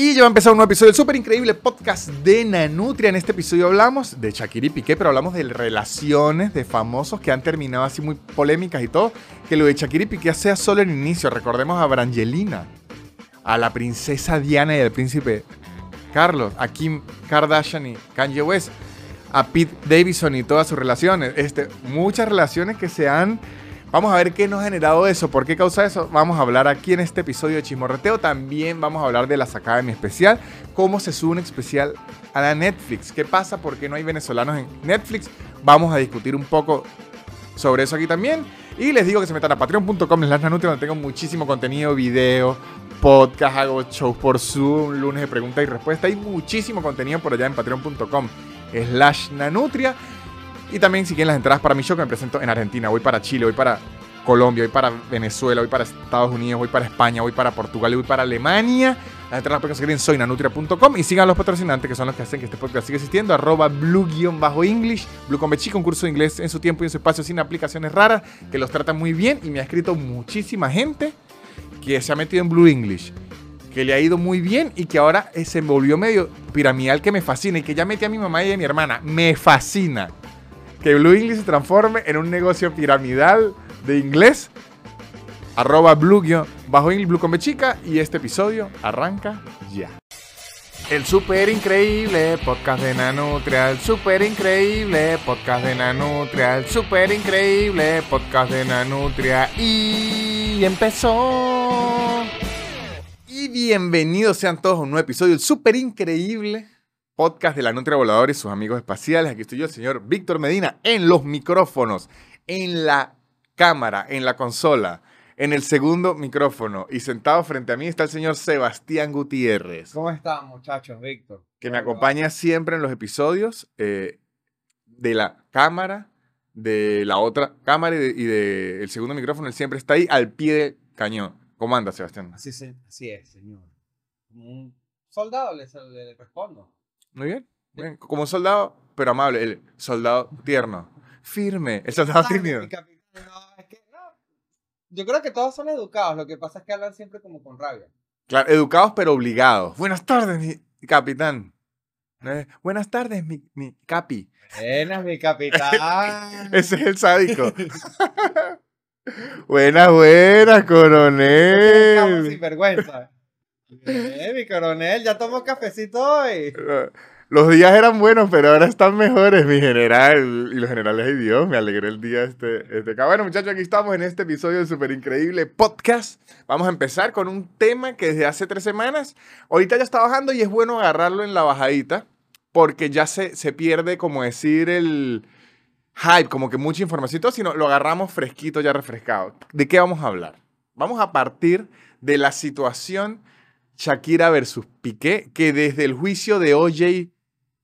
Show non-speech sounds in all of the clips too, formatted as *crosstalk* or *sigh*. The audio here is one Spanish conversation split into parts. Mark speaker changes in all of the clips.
Speaker 1: Y ya va a empezar un nuevo episodio del súper increíble podcast de Nanutria. En este episodio hablamos de Shakira y Piqué, pero hablamos de relaciones de famosos que han terminado así muy polémicas y todo. Que lo de Shakira y Piqué sea solo el inicio. Recordemos a Brangelina, a la princesa Diana y al príncipe Carlos, a Kim Kardashian y Kanye West, a Pete Davidson y todas sus relaciones. Este, muchas relaciones que se han Vamos a ver qué nos ha generado eso, por qué causa eso. Vamos a hablar aquí en este episodio de Chismorreteo. También vamos a hablar de la sacada de mi especial, cómo se sube un especial a la Netflix. ¿Qué pasa? ¿Por qué no hay venezolanos en Netflix? Vamos a discutir un poco sobre eso aquí también. Y les digo que se metan a patreon.com donde tengo muchísimo contenido, video, podcast, hago shows por Zoom, lunes de preguntas y respuestas. Hay muchísimo contenido por allá en patreon.com slash nanutria. Y también si quieren las entradas para mi show que me presento en Argentina, voy para Chile, voy para Colombia, voy para Venezuela, voy para Estados Unidos, voy para España, voy para Portugal voy para Alemania. Las entradas pueden conseguir en soynanutria.com y sigan a los patrocinantes que son los que hacen que este podcast siga existiendo. Arroba blue-english, blue con un curso de inglés en su tiempo y en su espacio sin aplicaciones raras, que los tratan muy bien y me ha escrito muchísima gente que se ha metido en Blue English que le ha ido muy bien y que ahora se envolvió medio piramidal que me fascina y que ya metí a mi mamá y a mi hermana. Me fascina que Blue English se transforme en un negocio piramidal de inglés. Arroba Blue bajo English Blue con chica y este episodio arranca ya. El super increíble podcast de Nanutria, el super increíble podcast de Nanutria, el super increíble podcast de Nanutria y empezó. Y bienvenidos sean todos a un nuevo episodio del super increíble podcast de la Nutria Voladora y sus amigos espaciales. Aquí estoy yo, el señor Víctor Medina, en los micrófonos, en la cámara, en la consola, en el segundo micrófono. Y sentado frente a mí está el señor Sebastián Gutiérrez.
Speaker 2: ¿Cómo están, muchachos, Víctor?
Speaker 1: Que me acompaña siempre en los episodios eh, de la cámara, de la otra cámara y del de, el segundo micrófono. Él siempre está ahí al pie del cañón. ¿Cómo anda, Sebastián?
Speaker 2: Así, así es, señor. Como un soldado le respondo.
Speaker 1: Muy bien. Como un soldado, pero amable. El soldado tierno. Firme. El soldado tímido.
Speaker 2: Yo creo que todos son educados. Lo que pasa es que hablan siempre como con rabia.
Speaker 1: Claro, educados pero obligados. Buenas tardes, mi capitán. Eh, buenas tardes, mi, mi capi.
Speaker 2: Buenas, mi capitán. *laughs*
Speaker 1: Ese es el sádico. *laughs* buenas, buenas, coronel.
Speaker 2: Sin vergüenza. Eh, mi coronel, ya tomo cafecito hoy.
Speaker 1: Los días eran buenos, pero ahora están mejores, mi general. Y los generales, ay Dios, me alegré el día este, este. Bueno, muchachos, aquí estamos en este episodio de Súper Increíble Podcast. Vamos a empezar con un tema que desde hace tres semanas, ahorita ya está bajando y es bueno agarrarlo en la bajadita, porque ya se, se pierde, como decir, el hype, como que mucha información, sino lo agarramos fresquito, ya refrescado. ¿De qué vamos a hablar? Vamos a partir de la situación Shakira versus Piqué, que desde el juicio de O.J.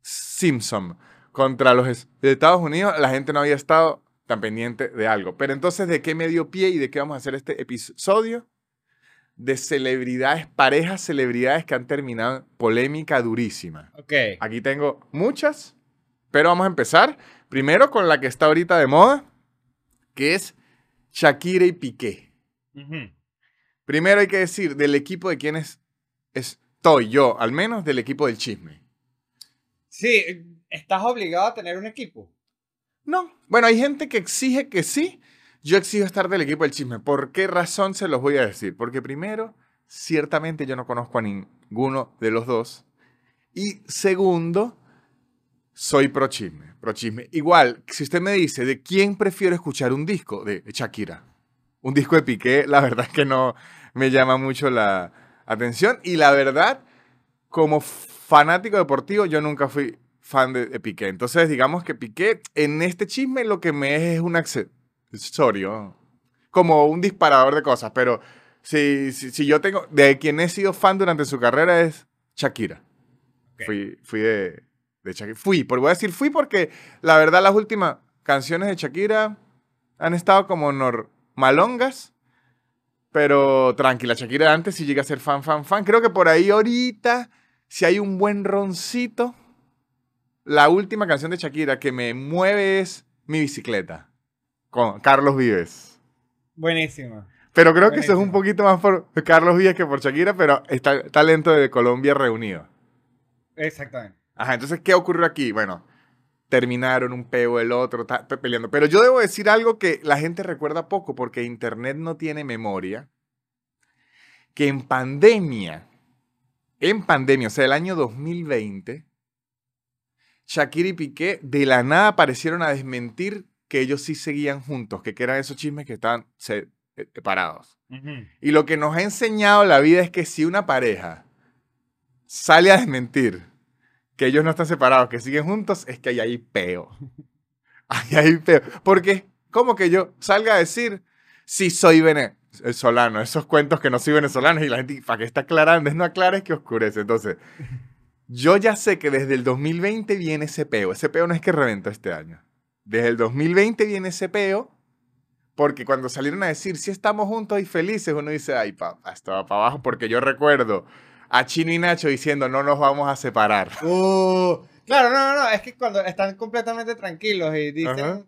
Speaker 1: Simpson contra los Estados Unidos, la gente no había estado tan pendiente de algo. Pero entonces, ¿de qué me dio pie y de qué vamos a hacer este episodio? De celebridades, parejas celebridades que han terminado en polémica durísima.
Speaker 2: Ok.
Speaker 1: Aquí tengo muchas, pero vamos a empezar primero con la que está ahorita de moda, que es Shakira y Piqué. Primero hay que decir del equipo de quienes estoy yo, al menos del equipo del chisme.
Speaker 2: Sí, ¿estás obligado a tener un equipo?
Speaker 1: No. Bueno, hay gente que exige que sí. Yo exijo estar del equipo del chisme. ¿Por qué razón se los voy a decir? Porque primero, ciertamente yo no conozco a ninguno de los dos. Y segundo, soy pro chisme. Pro chisme. Igual, si usted me dice de quién prefiero escuchar un disco, de Shakira. Un disco de Piqué, la verdad es que no me llama mucho la, atención. Y la verdad, como fanático deportivo, yo nunca fui fan de, Piqué. Entonces, digamos que Piqué en este chisme lo que me es es un accesorio, como un disparador de cosas. Pero si, si, yo tengo, de quien he sido fan durante su carrera es Shakira. Fui, fui de, de Shakira. Fui, por, voy a decir fui porque la verdad las últimas canciones de Shakira han estado como normalongas pero tranquila, Shakira antes si llega a ser fan, fan, fan. Creo que por ahí ahorita, si hay un buen roncito, la última canción de Shakira que me mueve es Mi bicicleta, con Carlos Vives.
Speaker 2: Buenísima.
Speaker 1: Pero creo que eso es un poquito más por Carlos Díaz que por Shakira, pero está talento de Colombia reunido.
Speaker 2: Exactamente.
Speaker 1: Ajá, entonces, ¿qué ocurrió aquí? Bueno, terminaron un peo el otro, peleando. Pero yo debo decir algo que la gente recuerda poco, porque Internet no tiene memoria, que en pandemia, en pandemia, o sea, el año 2020, Shakira y Piqué de la nada aparecieron a desmentir que ellos sí seguían juntos, que, eran esos chismes que estaban se- eh, separados. Y lo que nos ha enseñado la vida es que si una pareja sale a desmentir que ellos no están separados, que siguen juntos, es que ahí hay peo. *laughs* Ahí hay peo. Porque, ¿cómo que yo salga a decir si soy venezolano? Esos cuentos que no soy venezolano y la gente, ¿para qué está aclarando? Es no aclares que oscurece. Entonces, yo ya sé que desde el 2020 viene ese peo. Ese peo no es que reventó este año. Desde el 2020 viene ese peo. Porque cuando salieron a decir si estamos juntos y felices, uno dice, ay, papá, esto va para abajo. Porque yo recuerdo a Chino y Nacho diciendo, no nos vamos a separar. *laughs*
Speaker 2: Uh, claro, no, no, no, es que cuando están completamente tranquilos y dicen,
Speaker 1: Ajá.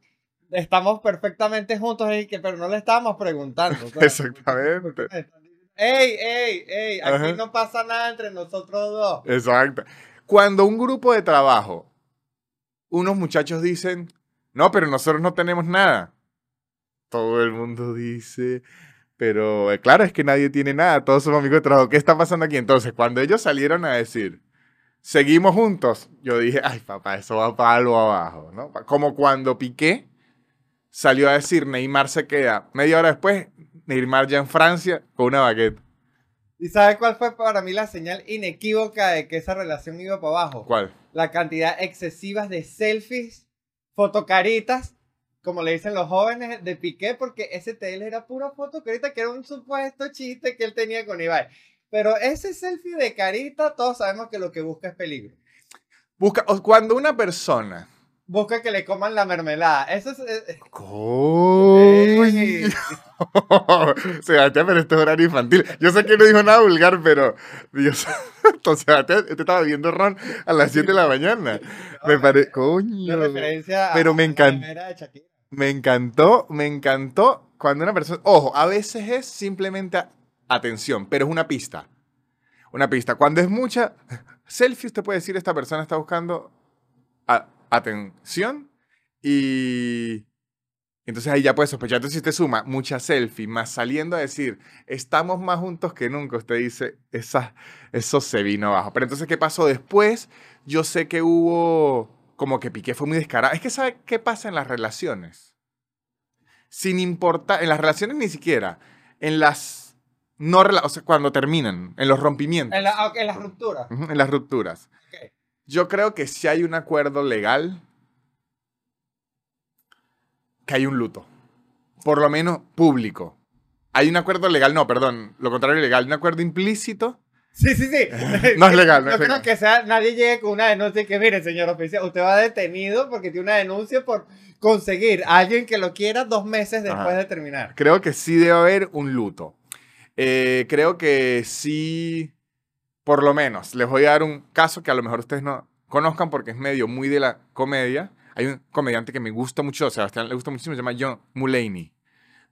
Speaker 2: estamos perfectamente juntos, y que, pero no le estábamos preguntando. *laughs*
Speaker 1: Exactamente.
Speaker 2: ¿por qué me están diciendo, Ey, ey, ey, aquí
Speaker 1: Ajá.
Speaker 2: no pasa nada entre nosotros dos.
Speaker 1: Exacto. Cuando un grupo de trabajo, unos muchachos dicen, no, pero nosotros no tenemos nada. Todo el mundo dice, pero eh, claro, es que nadie tiene nada, todos somos amigos de trabajo. ¿Qué está pasando aquí? Entonces, cuando ellos salieron a decir, seguimos juntos, yo dije, ay, papá, eso va para algo abajo, ¿no? Como cuando Piqué salió a decir, Neymar se queda. Media hora después, Neymar ya en Francia con una baguette.
Speaker 2: ¿Y sabes cuál fue para mí la señal inequívoca de que esa relación iba para abajo?
Speaker 1: ¿Cuál?
Speaker 2: La cantidad excesiva de selfies, fotocaritas, como le dicen los jóvenes, de Piqué, porque ese TL era pura fotocarita, que era un supuesto chiste que él tenía con Ibai. Pero ese selfie de carita, todos sabemos que lo que busca es peligro.
Speaker 1: Busca, cuando una persona
Speaker 2: Busca que le coman la mermelada. Eso es... eh, eh,
Speaker 1: Coño. *laughs* Sebastián, pero esto es horario infantil. Yo sé que no dijo nada vulgar, pero Dios *laughs* santo, Sebastián, te estaba viendo Ron a las 7 de la mañana. Me parece, coño. Pero me encanta. Me encantó, me encantó cuando una persona, ojo, a veces es simplemente atención, pero es una pista. Una pista. Cuando es mucha *laughs* selfie, usted puede decir esta persona está buscando atención y entonces ahí ya puede sospechar. Entonces si usted suma mucha selfie más saliendo a decir estamos más juntos que nunca, usted dice esa, eso se vino abajo. Pero entonces ¿qué pasó después? Yo sé que hubo como que Piqué fue muy descarado. Es que ¿sabe qué pasa en las relaciones? Sin importar, en las relaciones ni siquiera, en las no o sea, cuando terminan, en los rompimientos,
Speaker 2: En, la, ok, en las rupturas.
Speaker 1: en las rupturas.
Speaker 2: Ok.
Speaker 1: Yo creo que si hay un acuerdo legal, que hay un luto. Por lo menos público. Hay un acuerdo legal, no, perdón, lo contrario legal, un acuerdo implícito.
Speaker 2: Sí, sí, sí. *laughs*
Speaker 1: No es legal, no
Speaker 2: Yo
Speaker 1: es
Speaker 2: creo
Speaker 1: legal.
Speaker 2: que sea, nadie llegue con una denuncia y que, mire, señor oficial, usted va detenido porque tiene una denuncia por conseguir a alguien que lo quiera dos meses después
Speaker 1: Ajá.
Speaker 2: de terminar.
Speaker 1: Creo que sí debe haber un luto. Eh, creo que sí, por lo menos, les voy a dar un caso que a lo mejor ustedes no conozcan porque es medio muy de la comedia. Hay un comediante que me gusta mucho, a Sebastián le gusta muchísimo, se llama John Mulaney.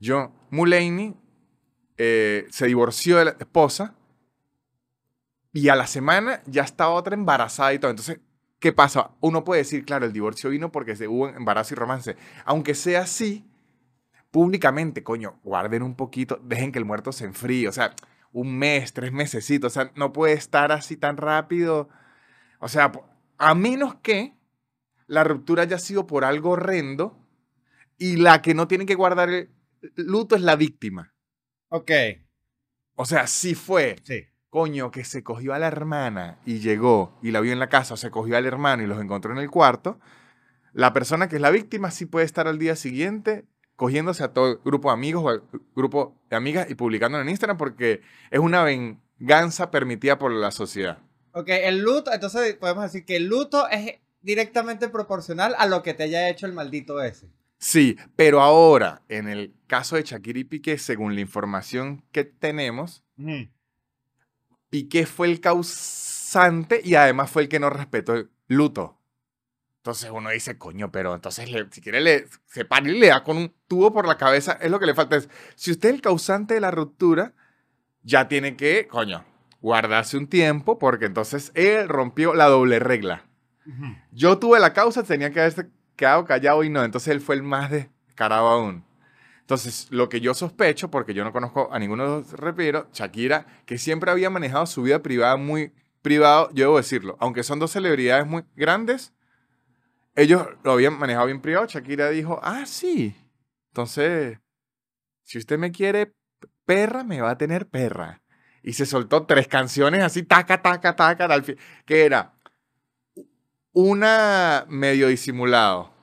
Speaker 1: John Mulaney eh, se divorció de la esposa y a la semana ya estaba otra embarazada y todo. Entonces, ¿qué pasa? Uno puede decir, claro, el divorcio vino porque se hubo embarazo y romance. Aunque sea así, públicamente, coño, guarden un poquito, dejen que el muerto se enfríe. O sea, un mes, tres mesecitos. O sea, no puede estar así tan rápido. O sea, a menos que la ruptura haya sido por algo horrendo y la que no tiene que guardar el luto es la víctima.
Speaker 2: Ok,
Speaker 1: O sea, si fue
Speaker 2: sí.
Speaker 1: Coño, que se cogió a la hermana y llegó y la vio en la casa, o se cogió al hermano y los encontró en el cuarto, la persona que es la víctima sí puede estar al día siguiente cogiéndose a todo el grupo de amigos o al grupo de amigas y publicándolo en Instagram porque es una venganza permitida por la sociedad.
Speaker 2: Ok, el luto, entonces podemos decir que el luto es directamente proporcional a lo que te haya hecho el maldito ese.
Speaker 1: Sí, pero ahora, en el caso de Shakira y Piqué, según la información que tenemos, Piqué fue el causante y además fue el que no respetó el luto. Entonces uno dice, coño, pero entonces le- si quiere le, se para y le da con un tubo por la cabeza. Es lo que le falta. Es, si usted es el causante de la ruptura, ya tiene que, coño, guardarse un tiempo porque entonces él rompió la doble regla. Yo tuve la causa, tenía que haberse quedado callado y no. Entonces él fue el más descarado aún. Entonces, lo que yo sospecho, porque yo no conozco a ninguno de los reperos, Shakira, que siempre había manejado su vida privada muy privado, yo debo decirlo, aunque son dos celebridades muy grandes, ellos lo habían manejado bien privado. Shakira dijo, ah, sí. Entonces, si usted me quiere perra, me va a tener perra. Y se soltó tres canciones así, taca, taca, taca, que era una medio disimulado,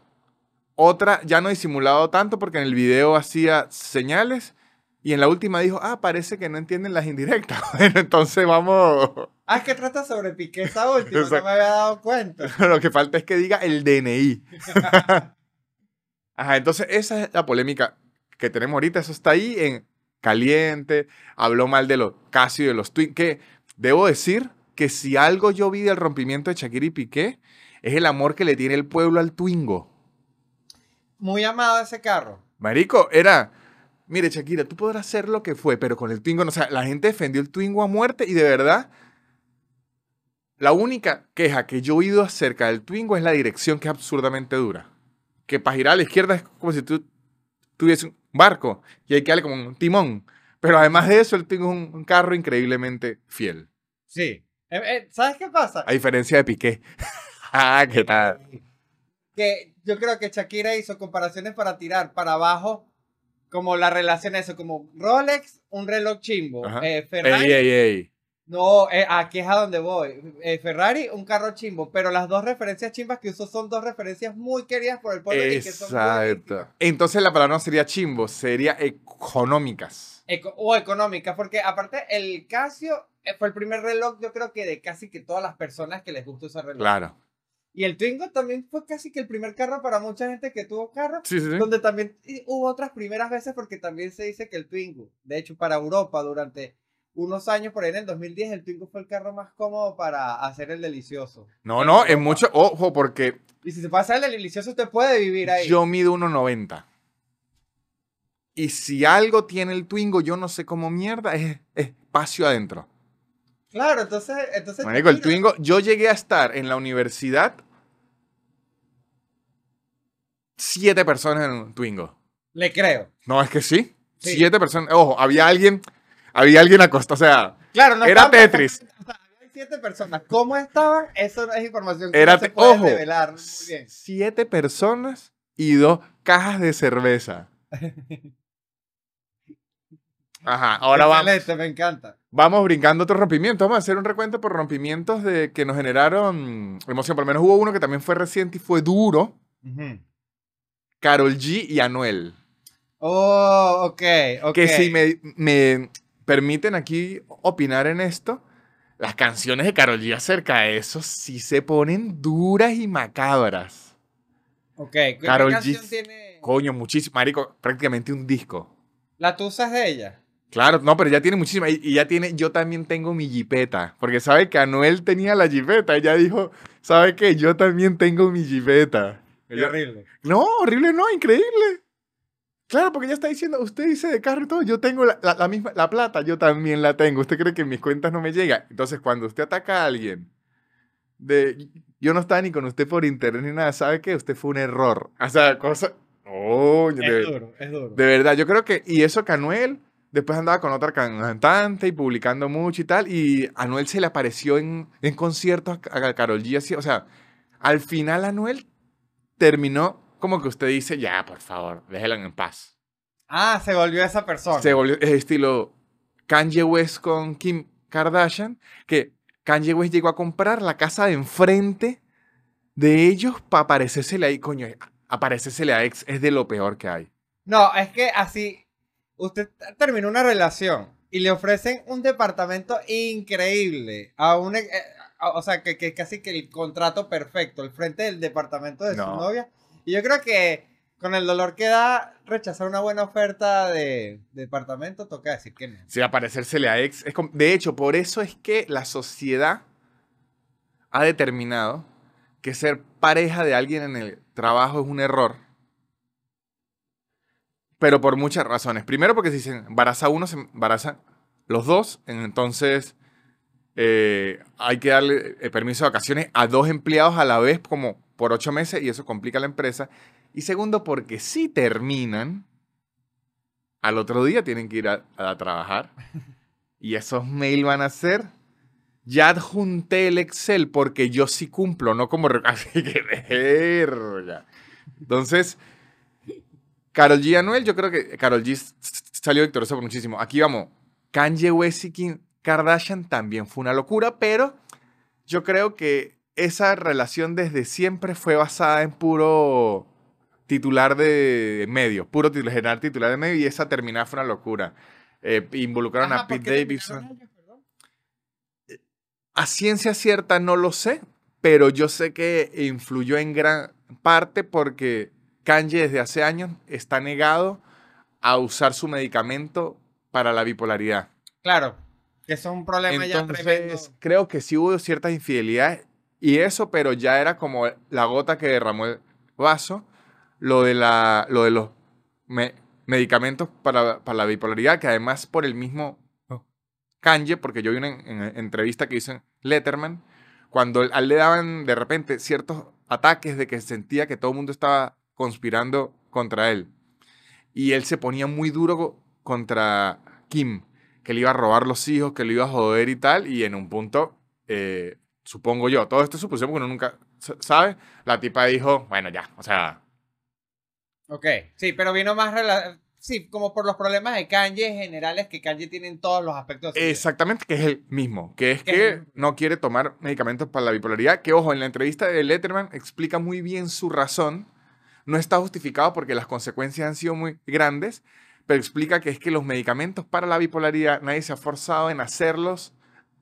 Speaker 1: otra ya no disimulado tanto porque en el video hacía señales y en la última dijo, ah, parece que no entienden las indirectas. *laughs* Bueno, entonces vamos,
Speaker 2: Ah, es que trata sobre Piqué esa última, no me había dado cuenta. *laughs*
Speaker 1: lo que falta es que diga el DNI. *laughs* Ajá, entonces esa es la polémica que tenemos ahorita, eso está ahí en caliente, habló mal de los Casio y de los Twin, que debo decir que si algo yo vi del rompimiento de Shakira y Piqué, es el amor que le tiene el pueblo al Twingo.
Speaker 2: Muy amado ese carro.
Speaker 1: Marico, era, mire Shakira, tú podrás hacer lo que fue, pero con el Twingo, no, o sea, la gente defendió el Twingo a muerte y de verdad, la única queja que yo he oído acerca del Twingo es la dirección que es absurdamente dura. Que para girar a la izquierda es como si tú tuviese un barco y hay que darle como un timón. Pero además de eso, el Twingo es un, un carro increíblemente fiel.
Speaker 2: Sí. Eh, eh, ¿Sabes qué pasa?
Speaker 1: A diferencia de Piqué. *laughs* ah, ¿qué tal?
Speaker 2: que yo creo que Shakira hizo comparaciones para tirar para abajo, como la relación eso, como Rolex, un reloj chimbo, eh, Ferrari,
Speaker 1: Ey, ey, ey.
Speaker 2: no, eh, aquí es a donde voy, eh, Ferrari, un carro chimbo, pero las dos referencias chimbas que usó son dos referencias muy queridas por el pueblo y que son muy
Speaker 1: Exacto.
Speaker 2: íntimas.
Speaker 1: Entonces la palabra no sería chimbo, sería económicas.
Speaker 2: Eco- o económicas, porque aparte el Casio eh, fue el primer reloj, yo creo que de casi que todas las personas que les gusta usar reloj.
Speaker 1: Claro.
Speaker 2: Y el Twingo también fue casi que el primer carro para mucha gente que tuvo carro.
Speaker 1: Sí, sí, sí.
Speaker 2: Donde también hubo otras primeras veces porque también se dice que el Twingo, de hecho para Europa durante unos años, por ahí en el 2010, el Twingo fue el carro más cómodo para hacer el delicioso.
Speaker 1: No, no, en mucho, ojo, porque
Speaker 2: Y si se pasa el delicioso, usted puede vivir ahí.
Speaker 1: yo mido 1,90. Y si algo tiene el Twingo, yo no sé cómo mierda, es espacio adentro.
Speaker 2: Claro, entonces... entonces
Speaker 1: Marico, el Twingo, yo llegué a estar en la universidad siete personas en un Twingo.
Speaker 2: Le creo.
Speaker 1: No, es que sí.
Speaker 2: Sí.
Speaker 1: Siete personas. Ojo, había alguien, había alguien acostado, o sea,
Speaker 2: Claro, no
Speaker 1: Era Tetris.
Speaker 2: perfectamente- o sea, había siete personas. ¿Cómo estaban? Eso es información que
Speaker 1: Era
Speaker 2: no se puede
Speaker 1: ojo.
Speaker 2: revelar muy bien.
Speaker 1: siete personas y dos cajas de cerveza. *laughs* Ajá, ahora vamos.
Speaker 2: Excelente, me encanta.
Speaker 1: Vamos brincando otros rompimientos. Vamos a hacer un recuento por rompimientos de que nos generaron emoción. Por lo menos hubo uno que también fue reciente y fue duro. Carol G y Anuel.
Speaker 2: Oh, ok, ok.
Speaker 1: Que si me, me permiten aquí opinar en esto, las canciones de Carol G acerca de eso sí se ponen duras y macabras.
Speaker 2: Ok, ¿qué
Speaker 1: Karol G.
Speaker 2: canción tiene?
Speaker 1: Coño, muchísimo. Marico, prácticamente un disco.
Speaker 2: ¿La tusa es de ella?
Speaker 1: Claro, no, pero ya tiene muchísima. Y, y ya tiene, yo también tengo mi jipeta. Porque sabe que Anuel tenía la jipeta. Ella dijo, ¿sabe qué? Yo también tengo mi jipeta. Ella-
Speaker 2: horrible.
Speaker 1: No, horrible no, increíble. Claro, porque ella está diciendo, usted dice de carro y todo, yo tengo la, la- la misma, la plata, yo también la tengo. ¿Usted cree que en mis cuentas no me llega? Entonces, cuando usted ataca a alguien de, yo no estaba ni con usted por internet ni nada, ¿sabe qué? Usted fue un error. O sea, cosa... Oh, de,
Speaker 2: Es duro, es duro.
Speaker 1: de verdad, yo creo que, y eso que Anuel después andaba con otra cantante y publicando mucho y tal, y Anuel se le apareció en, en conciertos a, Karol G, así, o sea, al final Anuel terminó como que usted dice, ya, por favor, déjela en paz.
Speaker 2: Ah, se volvió esa persona.
Speaker 1: Se volvió es estilo Kanye West con Kim Kardashian, que Kanye West llegó a comprar la casa de enfrente de ellos para aparecérsele ahí, coño, aparecérsele a ex es de lo peor que hay.
Speaker 2: No, es que así, usted terminó una relación y le ofrecen un departamento increíble a un, ex- eh, a- o sea, que, que casi que el contrato perfecto, el frente del departamento de su
Speaker 1: No.
Speaker 2: novia. Y yo creo que con el dolor que da rechazar una buena oferta de, de departamento, toca decir que no.
Speaker 1: Sí, aparecérsele a ex. Es de hecho, por eso es que la sociedad ha determinado que ser pareja de alguien en el trabajo es un error. Pero por muchas razones. Primero porque si se embaraza uno, se embarazan los dos. Entonces eh, hay que darle eh, permiso de vacaciones a dos empleados a la vez como por ocho meses y eso complica la empresa. Y segundo porque si terminan, al otro día tienen que ir a, a trabajar. Y esos mails van a ser ya adjunté el Excel porque yo sí cumplo, no como... *laughs* Así que verga. Entonces, Carol G. Anuel, yo creo que Carol G. salió victoriosa por muchísimo. Aquí vamos. Kanye West y Kim Kardashian también fue una locura, pero yo creo que esa relación desde siempre fue basada en puro titular de medio, puro general titular de medio y esa terminada fue una locura. Eh, involucraron a Pete Davidson. A ciencia cierta no lo sé, pero yo sé que influyó en gran parte porque Kanye desde hace años está negado a usar su medicamento para la bipolaridad.
Speaker 2: Claro, que es un problema ya tremendo.
Speaker 1: Creo que sí hubo ciertas infidelidades y eso, pero ya era como la gota que derramó el vaso, lo de, la, lo de los medicamentos para, para la bipolaridad, que además por el mismo Kanye, porque yo vi una entrevista que hizo Letterman, cuando a él le daban de repente ciertos ataques de que sentía que todo el mundo estaba conspirando contra él. Y él se ponía muy duro contra Kim, que le iba a robar los hijos, que le iba a joder y tal, y en un punto, eh, supongo yo, todo esto supusimos que uno nunca sabe, la tipa dijo, bueno, ya, o sea...
Speaker 2: Ok, sí, pero vino más Sí, como por los problemas de Kanye generales que Kanye tiene en todos los aspectos.
Speaker 1: Exactamente, que es el mismo, que es que no quiere tomar medicamentos para la bipolaridad, que ojo, en la entrevista de Letterman explica muy bien su razón, no está justificado porque las consecuencias han sido muy grandes, pero explica que es que los medicamentos para la bipolaridad nadie se ha forzado en hacerlos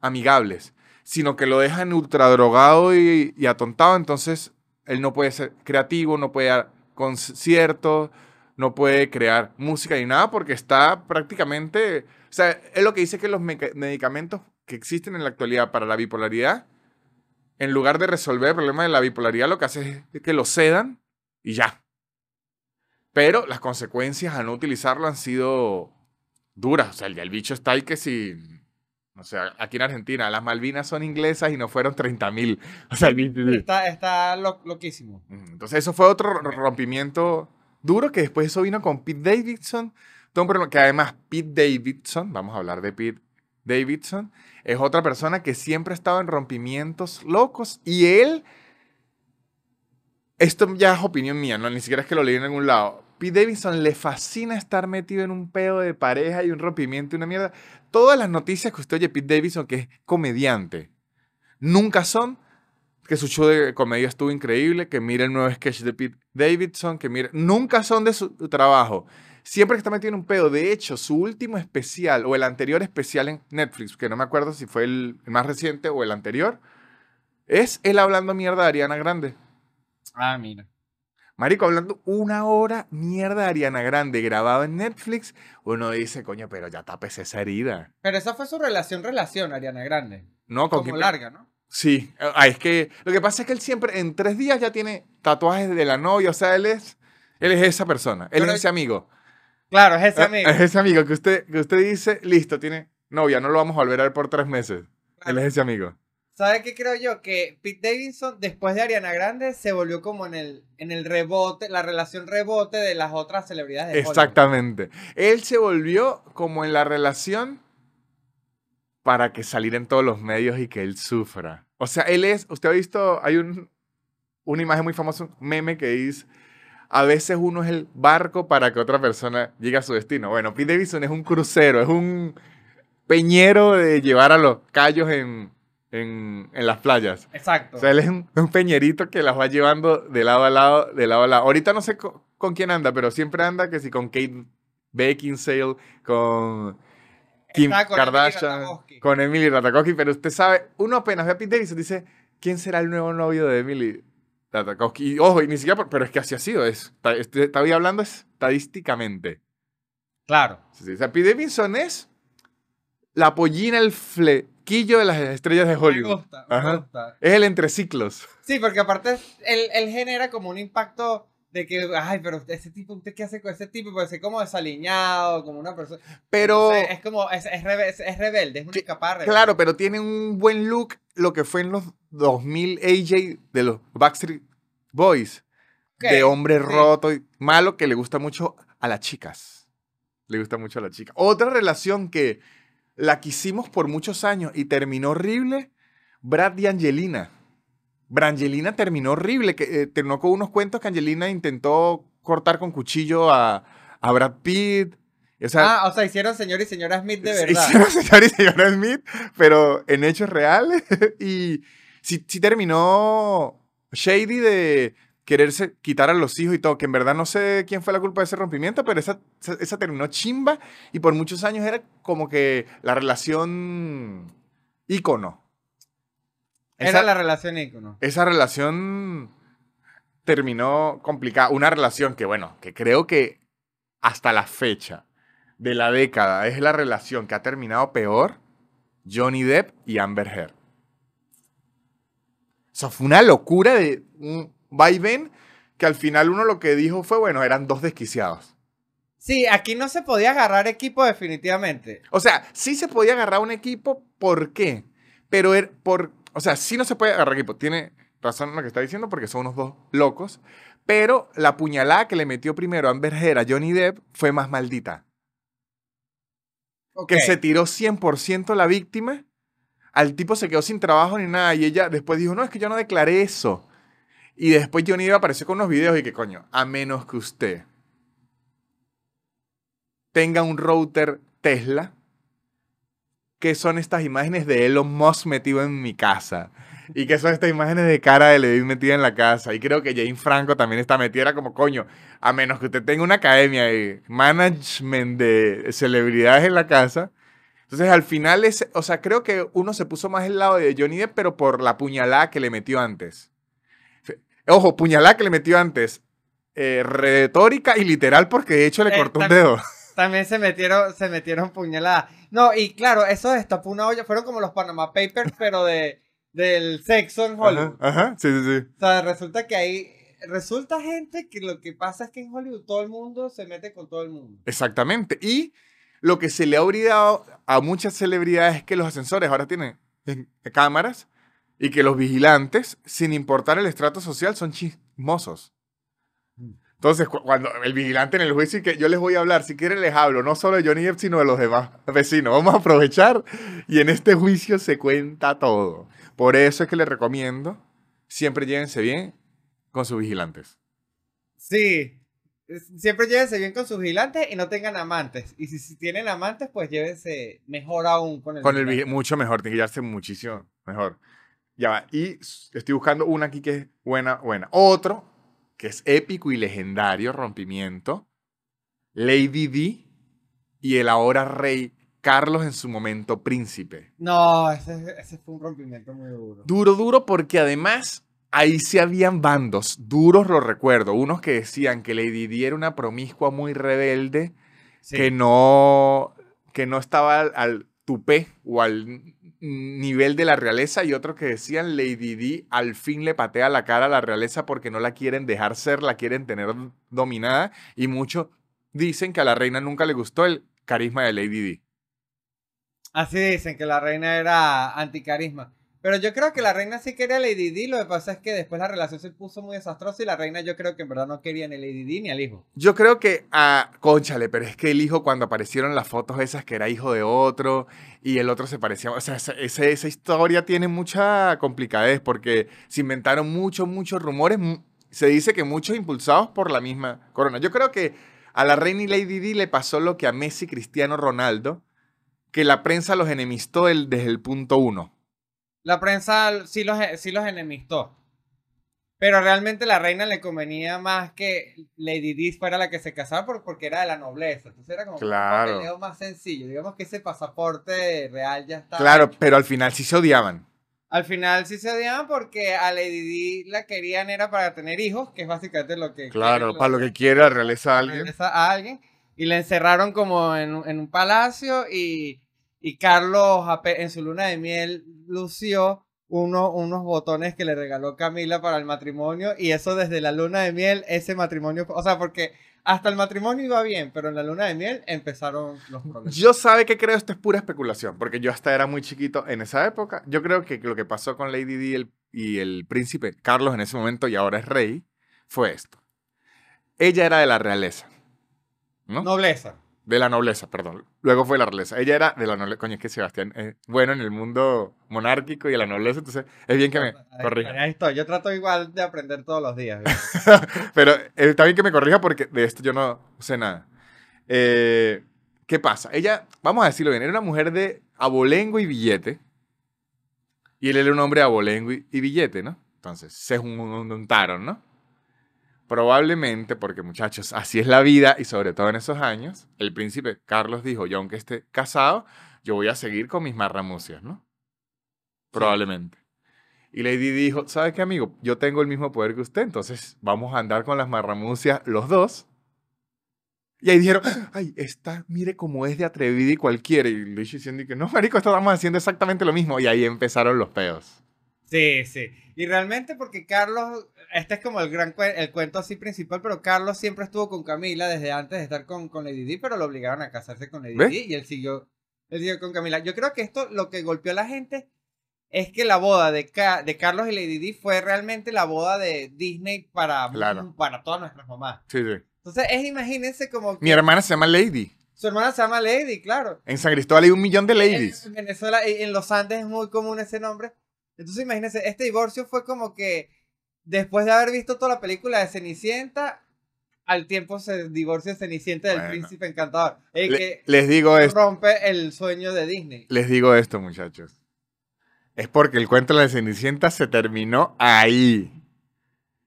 Speaker 1: amigables, sino que lo dejan ultradrogado y, y atontado, entonces él no puede ser creativo, no puede dar conciertos, no puede crear música ni nada porque está prácticamente, o sea, es lo que dice que los medicamentos que existen en la actualidad para la bipolaridad, en lugar de resolver el problema de la bipolaridad, lo que hace es que lo cedan y ya. Pero las consecuencias al no utilizarlo han sido duras. O sea, el, bicho está ahí que si, o sea, aquí en Argentina, las Malvinas son inglesas y no fueron 30 mil. O sea,
Speaker 2: Está, está loquísimo.
Speaker 1: Entonces eso fue otro rompimiento duro que después eso vino con Pete Davidson. Que además Pete Davidson, vamos a hablar de Pete Davidson, es otra persona que siempre ha estado en rompimientos locos y él, esto ya es opinión mía, no ni siquiera es que lo leí en algún lado. Pete Davidson le fascina estar metido en un pedo de pareja y un rompimiento y una mierda. Todas las noticias que usted oye Pete Davidson, que es comediante, nunca son que su show de comedia estuvo increíble, que mire el nuevo sketch de Pete Davidson, que mire, nunca son de su trabajo. Siempre que está metido en un pedo. De hecho, su último especial o el anterior especial en Netflix, que no me acuerdo si fue el, más reciente o el anterior, es él hablando mierda de Ariana Grande.
Speaker 2: Ah, mira.
Speaker 1: Marico, hablando una hora mierda de Ariana Grande grabado en Netflix, uno dice, coño, pero ya tapes esa herida.
Speaker 2: Pero esa fue su relación, relación, Ariana Grande.
Speaker 1: No,
Speaker 2: con Como larga, ¿no?
Speaker 1: Sí, ah, es que lo que pasa es que él siempre en tres días ya tiene tatuajes de la novia, o sea, él es, él es esa persona, él es ese amigo.
Speaker 2: Claro, es ese ah, amigo.
Speaker 1: Es ese amigo que usted, que usted dice, listo, tiene novia, no lo vamos a volver a ver por tres meses. Él es ese amigo.
Speaker 2: ¿Sabe qué creo yo? Que Pete Davidson, después de Ariana Grande, se volvió como en el, en el rebote, la relación rebote de las otras celebridades de
Speaker 1: Exactamente. Él se volvió como en la relación para que salir en todos los medios y que él sufra. O sea, él es, usted ha visto, hay un, una imagen muy famosa, un meme que dice, a veces uno es el barco para que otra persona llegue a su destino. Bueno, Pete Davidson es un crucero, es un peñero de llevar a los callos en, en, en, las playas.
Speaker 2: Exacto.
Speaker 1: O sea, él es un, peñerito que las va llevando de lado a lado, de lado a lado. Ahorita no sé con, con quién anda, pero siempre anda que si con Kate Beckinsale, con Kim Kardashian, con Emily Ratajkowski, pero usted sabe, uno apenas ve a Pete Davidson y dice, ¿quién será el nuevo novio de Emily Ratajkowski? Y ojo, y ni siquiera, pero es que así ha sido, es, estaba hablando estadísticamente.
Speaker 2: Claro.
Speaker 1: Sí, o sea, Pete Davidson es la pollina, el flequillo de las estrellas de
Speaker 2: Me
Speaker 1: Hollywood.
Speaker 2: gusta, me
Speaker 1: Ajá.
Speaker 2: gusta.
Speaker 1: Es el entre ciclos.
Speaker 2: Sí, porque aparte él, él genera como un impacto de que, ay, pero ese tipo, ¿usted qué hace con ese tipo? Puede ser como desaliñado, como una persona.
Speaker 1: Pero,
Speaker 2: es como, es, es, rebe- es- es rebelde, es escapada rebelde.
Speaker 1: claro, pero tiene un buen look lo que fue en los 2000 AJ de los Backstreet Boys.
Speaker 2: Ok,
Speaker 1: de hombre
Speaker 2: sí.
Speaker 1: roto y malo que le gusta mucho a las chicas. Le gusta mucho a las chicas. Otra relación que la quisimos por muchos años y terminó horrible, Brad y Angelina. Brangelina terminó horrible, que eh, terminó con unos cuentos que Angelina intentó cortar con cuchillo a, a Brad Pitt. O sea,
Speaker 2: Ah, o sea, hicieron señor y señora Smith de verdad. *laughs*
Speaker 1: Hicieron señor y señora Smith, pero en hechos reales. *laughs* y sí, sí terminó Shady de quererse quitar a los hijos y todo, que en verdad no sé quién fue la culpa de ese rompimiento, pero esa, esa, terminó chimba y por muchos años era como que la relación ícono.
Speaker 2: Era la relación ícono.
Speaker 1: esa relación terminó complicada. Una relación que, bueno, que creo que hasta la fecha de la década es la relación que ha terminado peor Johnny Depp y Amber Heard. O sea, fue una locura de un vaivén que al final uno lo que dijo fue, bueno, eran dos desquiciados.
Speaker 2: Sí, aquí no se podía agarrar equipo definitivamente.
Speaker 1: O sea, sí se podía agarrar un equipo, ¿por qué? Pero er- por, o sea, sí no se puede agarrar equipo. Tiene razón lo que está diciendo porque son unos dos locos. Pero la puñalada que le metió primero Amber Heard a Johnny Depp fue más maldita.
Speaker 2: Ok.
Speaker 1: Que se tiró 100% la víctima. Al tipo se quedó sin trabajo ni nada. Y ella después dijo, no, es que yo no declaré eso. Y después Johnny Depp apareció con unos videos y que coño, a menos que usted tenga un router Tesla, ¿qué son estas imágenes de Elon Musk metido en mi casa? ¿Y qué son estas imágenes de cara de Levi metida en la casa? Y creo que Jane Franco también está metida, era como, coño, a menos que usted tenga una academia de management de celebridades en la casa. Entonces, al final, es, o sea, creo que uno se puso más el lado de Johnny Depp, pero por la puñalada que le metió antes. Ojo, puñalada que le metió antes. eh, retórica y literal, porque de hecho le
Speaker 2: Eh,
Speaker 1: cortó un dedo.
Speaker 2: También se metieron, se metieron puñaladas. No, y claro, eso destapó una olla. Fueron como los Panama Papers, pero de, del sexo en Hollywood.
Speaker 1: Ajá, ajá, sí, sí, sí.
Speaker 2: O sea, resulta que ahí. Resulta, gente, que lo que pasa es que en Hollywood todo el mundo se mete con todo el mundo.
Speaker 1: Exactamente. Y lo que se le ha olvidado a muchas celebridades es que los ascensores ahora tienen cámaras y que los vigilantes, sin importar el estrato social, son chismosos. Entonces, cu- cuando el vigilante en el juicio y que yo les voy a hablar, si quieren les hablo, no solo de Johnny Depp, sino de los demás vecinos. Vamos a aprovechar y en este juicio se cuenta todo. Por eso es que les recomiendo, siempre llévense bien con sus vigilantes.
Speaker 2: Sí. Siempre llévense bien con sus vigilantes y no tengan amantes. Y si, si tienen amantes, pues llévense mejor aún con el
Speaker 1: Con el
Speaker 2: vigilante.
Speaker 1: vigi- mucho mejor, tiene que llevarse muchísimo mejor. Ya va. Y estoy buscando una aquí que es buena, buena. Otro que es épico y legendario, rompimiento. Lady D y el ahora rey Carlos en su momento príncipe.
Speaker 2: No, ese, ese fue un rompimiento muy duro.
Speaker 1: Duro, duro, porque además ahí sí habían bandos. Duros lo recuerdo. Unos que decían que Lady D era una promiscua muy rebelde
Speaker 2: Sí.
Speaker 1: que no que no estaba al, al tupé o al nivel de la realeza y otros que decían Lady D al fin le patea la cara a la realeza porque no la quieren dejar ser, la quieren tener dominada y muchos dicen que a la reina nunca le gustó el carisma de Lady D.
Speaker 2: Así dicen que la reina era anticarisma. Pero yo creo que la reina sí quería a Lady Di. Lo que pasa es que después la relación se puso muy desastrosa y la reina yo creo que en verdad no quería ni a Lady Di ni al hijo.
Speaker 1: Yo creo que a Conchale, pero es que el hijo cuando aparecieron las fotos esas que era hijo de otro y el otro se parecía, o sea, esa, esa- historia tiene mucha complicadez porque se inventaron muchos, muchos rumores, se dice que muchos impulsados por la misma corona. Yo creo que a la reina y Lady Di le pasó lo que a Messi Cristiano Ronaldo, que la prensa los enemistó desde el punto uno.
Speaker 2: La prensa sí los, sí los enemistó. Pero realmente la reina le convenía más que Lady Di fuera la que se casara por- porque era de la nobleza. Entonces era como
Speaker 1: Claro.
Speaker 2: un papeleo más sencillo. Digamos que ese pasaporte real ya está.
Speaker 1: Claro, pero al final sí se odiaban.
Speaker 2: Al final sí se odiaban porque a Lady Di la querían era para tener hijos, que es básicamente lo que...
Speaker 1: Claro,
Speaker 2: quieren
Speaker 1: para lo que quiere la realeza alguien.
Speaker 2: regresa a alguien y la encerraron como en un palacio y, Y Carlos en su luna de miel lució uno, unos botones que le regaló Camila para el matrimonio y eso desde la luna de miel, ese matrimonio, o sea, porque hasta el matrimonio iba bien, pero en la luna de miel empezaron los problemas.
Speaker 1: Yo sabe que creo esto es pura especulación, porque yo hasta era muy chiquito en esa época. Yo creo que lo que pasó con Lady Di y el, y el príncipe Carlos en ese momento y ahora es rey fue esto. Ella era de la realeza, ¿no?
Speaker 2: Nobleza.
Speaker 1: De la nobleza, perdón. Luego fue la realeza. Ella era de la nobleza. Coño, es que Sebastián es bueno en el mundo monárquico y de la nobleza, entonces es bien que me corrija.
Speaker 2: Ahí estoy, yo trato igual de aprender todos los días. *laughs*
Speaker 1: Pero eh, está bien que me corrija porque de esto yo no sé nada. Eh, ¿Qué pasa? Ella, vamos a decirlo bien, era una mujer de abolengo y billete. Y él era un hombre de abolengo y, y billete, ¿no? Entonces, se jun- juntaron, ¿no? Probablemente porque, muchachos, así es la vida y sobre todo en esos años, el príncipe Carlos dijo, yo aunque esté casado, yo voy a seguir con mis marramucias, ¿no? Probablemente. Y Lady dijo, ¿sabe qué, amigo? Yo tengo el mismo poder que usted, entonces vamos a andar con las marramucias los dos. Y ahí dijeron, ay, esta, mire cómo es de atrevida y cualquiera. Y Luis diciendo que no, marico, estamos haciendo exactamente lo mismo. Y ahí empezaron los peos.
Speaker 2: Sí, sí. Y realmente porque Carlos, este es como el gran cue- el cuento así principal, pero Carlos siempre estuvo con Camila desde antes de estar con, con Lady Di, pero lo obligaron a casarse con Lady
Speaker 1: ¿Ves?
Speaker 2: Di y él siguió, él siguió con Camila. Yo creo que esto lo que golpeó a la gente es que la boda de, Ca- de Carlos y Lady Di fue realmente la boda de Disney para,
Speaker 1: Claro.
Speaker 2: para todas nuestras mamás.
Speaker 1: Sí, sí.
Speaker 2: Entonces es, imagínense como que
Speaker 1: Mi hermana se llama Lady.
Speaker 2: su hermana se llama Lady, claro.
Speaker 1: En San Cristóbal hay un millón de ladies.
Speaker 2: En Venezuela y en los Andes es muy común ese nombre. Entonces imagínense, este divorcio fue como que después de haber visto toda la película de Cenicienta, al tiempo se divorcia Cenicienta del
Speaker 1: Bueno.
Speaker 2: príncipe encantador. El
Speaker 1: Le-
Speaker 2: que
Speaker 1: les digo esto.
Speaker 2: rompe el sueño de Disney.
Speaker 1: Les digo esto, muchachos. Es porque el cuento de la Cenicienta se terminó ahí.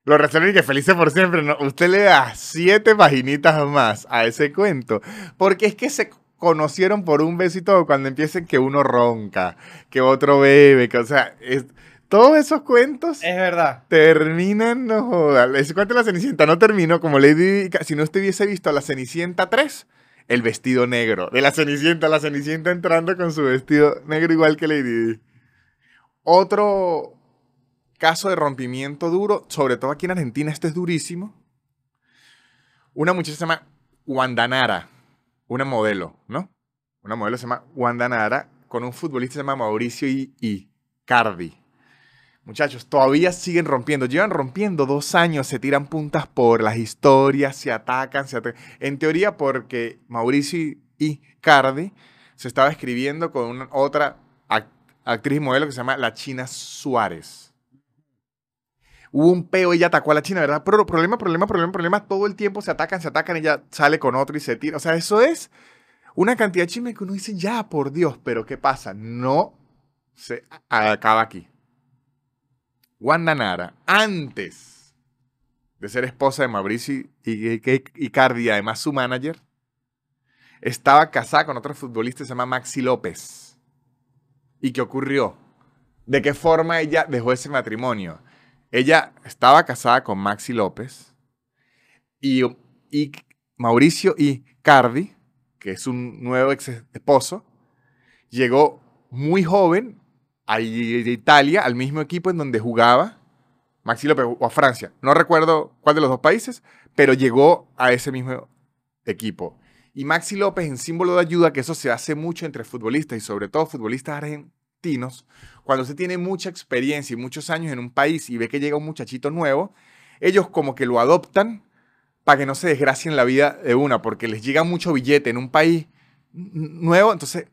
Speaker 1: Lo resuelven y que felices por siempre. No, usted le da siete paginitas más a ese cuento. Porque es que se conocieron por un besito cuando empiecen que uno ronca, que otro bebe, que o sea, es- todos esos cuentos
Speaker 2: Es verdad.
Speaker 1: terminan, no joda. Ese cuento de la Cenicienta no terminó como Lady. Si no usted hubiese visto la Cenicienta 3, el vestido negro de la Cenicienta, la Cenicienta entrando con su vestido negro igual que Lady Di. Otro caso de rompimiento duro, sobre todo aquí en Argentina, este es durísimo. Una muchacha se llama Wandanara, una modelo, ¿no? Una modelo se llama Wandanara con un futbolista se llama Mauricio I- Icardi. Muchachos, todavía siguen rompiendo. Llevan rompiendo dos años, se tiran puntas por las historias, se atacan, se atacan. En teoría, porque Mauricio Icardi se estaba escribiendo con una, otra ac- actriz y modelo que se llama La China Suárez. Hubo un peo, ella atacó a la China, ¿verdad? Pero problema, problema, problema, problema. Todo el tiempo se atacan, se atacan, ella sale con otro y se tira. O sea, eso es una cantidad de chisme que uno dice, ya, por Dios, pero ¿qué pasa? No se acaba aquí. Wanda Nara, antes de ser esposa de Mauricio I- I- Icardi, además su manager, estaba casada con otro futbolista que se llama Maxi López. ¿Y qué ocurrió? ¿De qué forma ella dejó ese matrimonio? Ella estaba casada con Maxi López y, y Mauricio Icardi, que es un nuevo ex esposo, llegó muy joven a Italia, al mismo equipo en donde jugaba Maxi López, o a Francia. No recuerdo cuál de los dos países, pero llegó a ese mismo equipo. Y Maxi López, en símbolo de ayuda, que eso se hace mucho entre futbolistas y sobre todo futbolistas argentinos, cuando se tiene mucha experiencia y muchos años en un país y ve que llega un muchachito nuevo, ellos como que lo adoptan para que no se desgracien la vida de una, porque les llega mucho billete en un país nuevo, entonces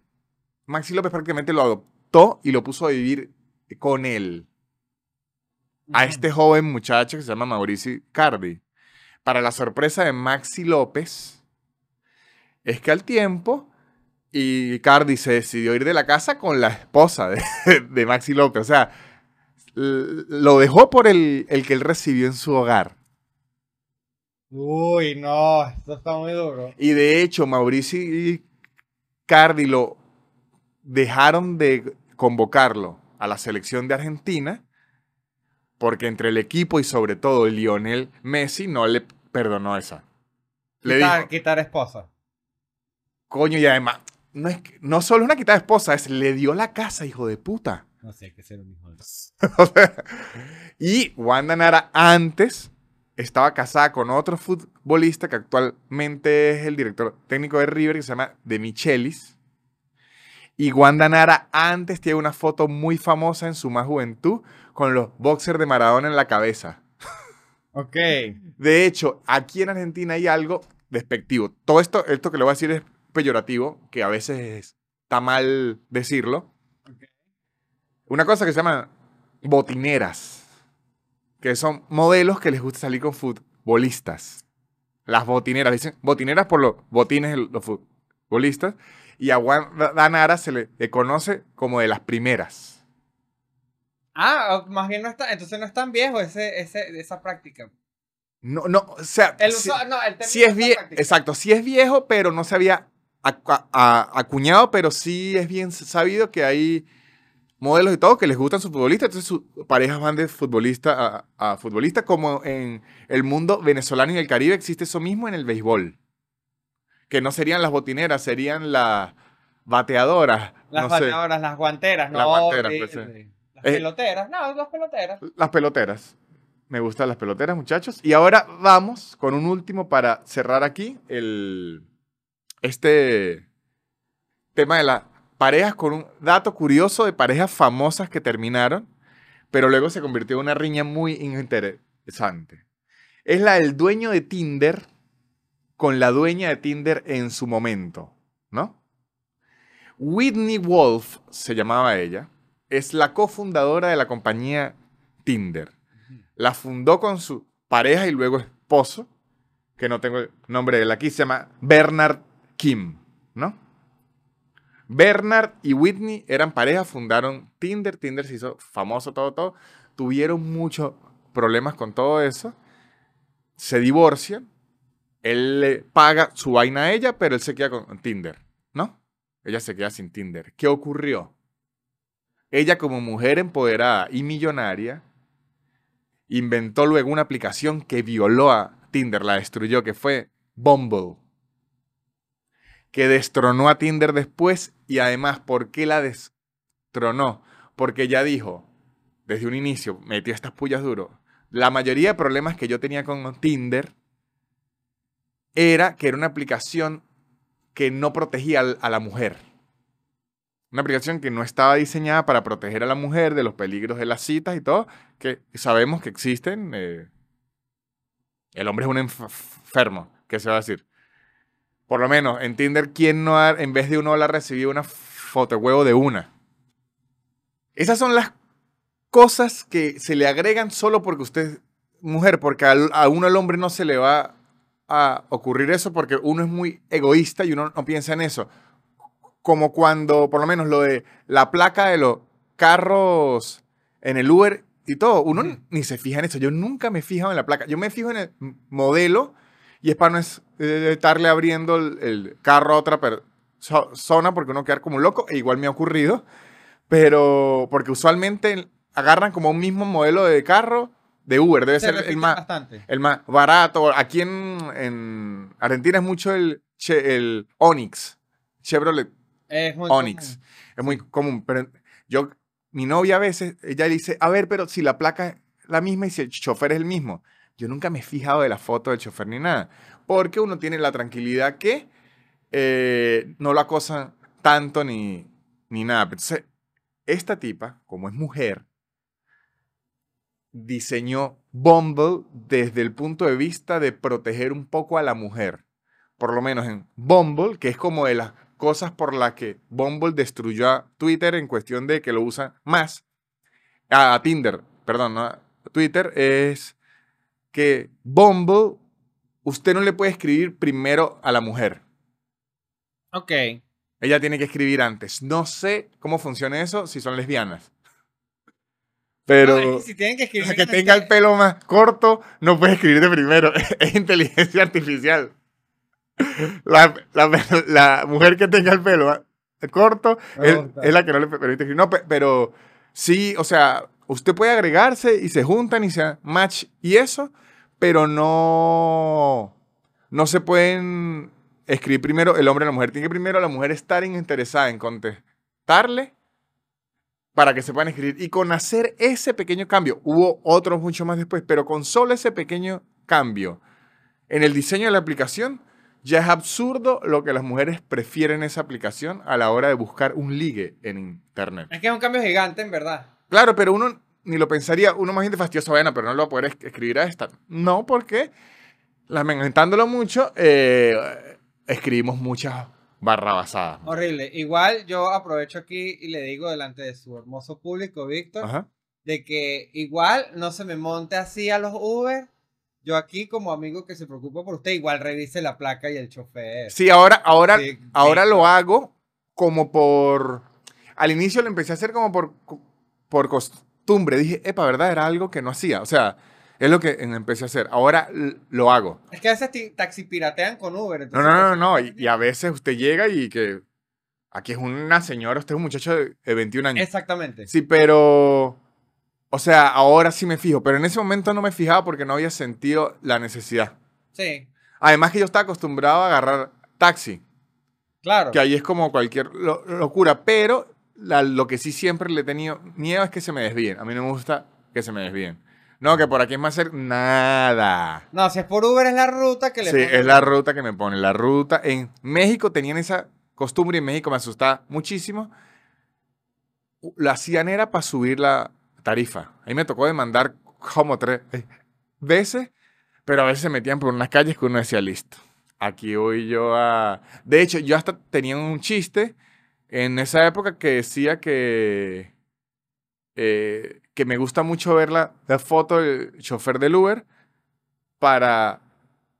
Speaker 1: Maxi López prácticamente lo adoptó y lo puso a vivir con él. A este joven muchacho que se llama Mauricio Cardi. Para la sorpresa de Maxi López, es que al tiempo, y Cardi se decidió ir de la casa con la esposa de, *laughs* de Maxi López. O sea, lo dejó por el, el que él recibió en su hogar.
Speaker 2: Uy, no, esto está muy duro.
Speaker 1: Y de hecho, Mauricio y Cardi lo dejaron de convocarlo a la selección de Argentina porque entre el equipo y sobre todo Lionel Messi no le perdonó esa. Le
Speaker 2: quitar,
Speaker 1: dijo,
Speaker 2: quitar esposa.
Speaker 1: coño, y además, no, es, no solo es una quitada de esposa, es le dio la casa, hijo de puta.
Speaker 2: No sé, hay que ser un hijo de... *laughs*
Speaker 1: Y Wanda Nara antes estaba casada con otro futbolista que actualmente es el director técnico de River, que se llama De Michelis. Y Wanda Nara antes tiene una foto muy famosa en su más juventud con los boxers de Maradona en la cabeza.
Speaker 2: Ok.
Speaker 1: De hecho, aquí en Argentina hay algo despectivo. Todo esto, esto que le voy a decir es peyorativo, que a veces está mal decirlo. Una cosa que se llama botineras, que son modelos que les gusta salir con futbolistas. Las botineras, dicen botineras por los botines de los futbolistas. Y a Nara se le, le conoce como de las primeras.
Speaker 2: Ah, o más bien no está, entonces no es tan viejo ese, ese, esa práctica.
Speaker 1: No, no, o sea,
Speaker 2: El no, el
Speaker 1: sí es viejo, exacto, sí es viejo, pero no se había acuñado, pero sí es bien sabido que hay modelos y todo que les gustan sus futbolistas, entonces sus parejas van de futbolista a, a futbolista, como en el mundo venezolano y el Caribe existe eso mismo en el béisbol. Que no serían las botineras, serían las bateadoras.
Speaker 2: Las
Speaker 1: no sé,
Speaker 2: bateadoras, las guanteras,
Speaker 1: Las
Speaker 2: no.
Speaker 1: guanteras, pues, sí.
Speaker 2: Las
Speaker 1: Eh,
Speaker 2: peloteras, no, las peloteras.
Speaker 1: las peloteras. Me gustan las peloteras, muchachos. Y ahora vamos con un último para cerrar aquí el, este tema de las parejas con un dato curioso de parejas famosas que terminaron, pero luego se convirtió en una riña muy interesante. Es la del dueño de Tinder con la dueña de Tinder en su momento, ¿no? Whitney Wolf se llamaba ella, es la cofundadora de la compañía Tinder. La fundó con su pareja y luego esposo, que no tengo el nombre de él aquí, se llama Bernard Kim, ¿no? Bernard y Whitney eran pareja, fundaron Tinder, Tinder se hizo famoso, todo, todo. Tuvieron muchos problemas con todo eso. Se divorcian. Él le paga su vaina a ella, pero él se queda con Tinder, ¿no? Ella se queda sin Tinder. ¿Qué ocurrió? Ella como mujer empoderada y millonaria inventó luego una aplicación que violó a Tinder, la destruyó, que fue Bumble, que destronó a Tinder después y además, ¿por qué la destronó? Porque ella dijo, desde un inicio, metió estas pullas duro, la mayoría de problemas que yo tenía con Tinder era que era una aplicación que no protegía a la mujer. Una aplicación que no estaba diseñada para proteger a la mujer de los peligros de las citas y todo, que sabemos que existen. eh, el hombre es un enf- enfermo, ¿qué se va a decir? Por lo menos en Tinder, ¿quién no ha, en vez de uno, la recibido una foto de huevo de una? Esas son las cosas que se le agregan solo porque usted es mujer, porque a uno, al hombre, no se le va a ocurrir eso porque uno es muy egoísta y uno no piensa en eso como cuando, por lo menos, lo de la placa de los carros en el Uber y todo, uno ni se fija en eso. Yo nunca me he fijado en la placa. Yo me fijo en el modelo y es para no es- eh, estarle abriendo el, el carro a otra persona porque uno queda como un loco. E igual me ha ocurrido, pero porque usualmente agarran como un mismo modelo de carro de Uber. Debe
Speaker 2: Se
Speaker 1: ser el más,
Speaker 2: bastante.
Speaker 1: el más barato. Aquí en, en Argentina es mucho el, che- el Onix. Chevrolet
Speaker 2: Es muy
Speaker 1: Onix.
Speaker 2: común.
Speaker 1: Es muy común. Pero yo, mi novia a veces, ella dice, a ver, pero si la placa es la misma y si el chofer es el mismo. Yo nunca me he fijado de la foto del chofer ni nada. Porque uno tiene la tranquilidad que eh, no lo acosan tanto ni, ni nada. Entonces, esta tipa, como es mujer, diseñó Bumble desde el punto de vista de proteger un poco a la mujer. Por lo menos en Bumble, que es como de las cosas por las que Bumble destruyó a Twitter en cuestión de que lo usa más. A, Tinder, perdón, no Twitter, es que Bumble, usted no le puede escribir primero a la mujer.
Speaker 2: Ok.
Speaker 1: Ella tiene que escribir antes. No sé cómo funciona eso si son lesbianas. Pero
Speaker 2: si tienen que escribir.
Speaker 1: la que
Speaker 2: en
Speaker 1: tenga el pelo más corto no puede escribir de primero. *laughs* Es inteligencia artificial. La, la- la mujer que tenga el pelo más corto es, es la que no le permite escribir. No, pe- pero sí, o sea, usted puede agregarse y se juntan y se match y eso, pero no, no se pueden escribir primero el hombre y la mujer. Tiene que primero la mujer estar interesada en contestarle para que se puedan escribir. Y con hacer ese pequeño cambio, hubo otros mucho más después, pero con solo ese pequeño cambio en el diseño de la aplicación, ya es absurdo lo que las mujeres prefieren esa aplicación a la hora de buscar un ligue en internet.
Speaker 2: Es que es un cambio gigante, en verdad.
Speaker 1: Claro, pero uno ni lo pensaría, uno más gente fastidioso, bueno, pero no lo va a poder es- escribir a esta. No, porque lamentándolo mucho, eh, escribimos muchas barrabasadas.
Speaker 2: Horrible. Igual yo aprovecho aquí y le digo delante de su hermoso público, Víctor,
Speaker 1: Ajá.
Speaker 2: de que igual no se me monte así a los Uber. Yo aquí como amigo que se preocupa por usted, igual revise la placa y el chofer.
Speaker 1: Sí, ahora, ahora,
Speaker 2: Sí,
Speaker 1: ahora
Speaker 2: sí.
Speaker 1: lo hago como por. Al inicio lo empecé a hacer como por, por costumbre. Dije, epa, ¿verdad? Era algo que no hacía. O sea, es lo que empecé a hacer. Ahora lo hago.
Speaker 2: Es que a veces taxi piratean con Uber.
Speaker 1: No,
Speaker 2: entonces,
Speaker 1: no, no,
Speaker 2: pues,
Speaker 1: no. Y, y a veces usted llega y que. Aquí es una señora, usted es un muchacho de, de 21 años.
Speaker 2: Exactamente.
Speaker 1: Sí, pero. O sea, ahora sí me fijo. Pero en ese momento no me fijaba porque no había sentido la necesidad.
Speaker 2: Sí,
Speaker 1: Además que yo estaba acostumbrado a agarrar taxi.
Speaker 2: claro.
Speaker 1: que ahí es como cualquier lo- locura, pero la- lo que sí siempre le he tenido miedo es que se me desvíen. A mí no me gusta que se me desvíen. No, que por aquí es más cerca, nada.
Speaker 2: No, si es por Uber es la ruta que le
Speaker 1: Sí,
Speaker 2: ponen.
Speaker 1: es la ruta que me pone. La ruta en México tenían esa costumbre y en México me asustaba muchísimo. La hacían era para subir la tarifa. Ahí me tocó demandar como tres veces, pero a veces se metían por unas calles que uno decía, listo. Aquí voy yo a... De hecho, yo hasta tenía un chiste en esa época que decía que... eh, que me gusta mucho ver la, la foto del chofer del Uber para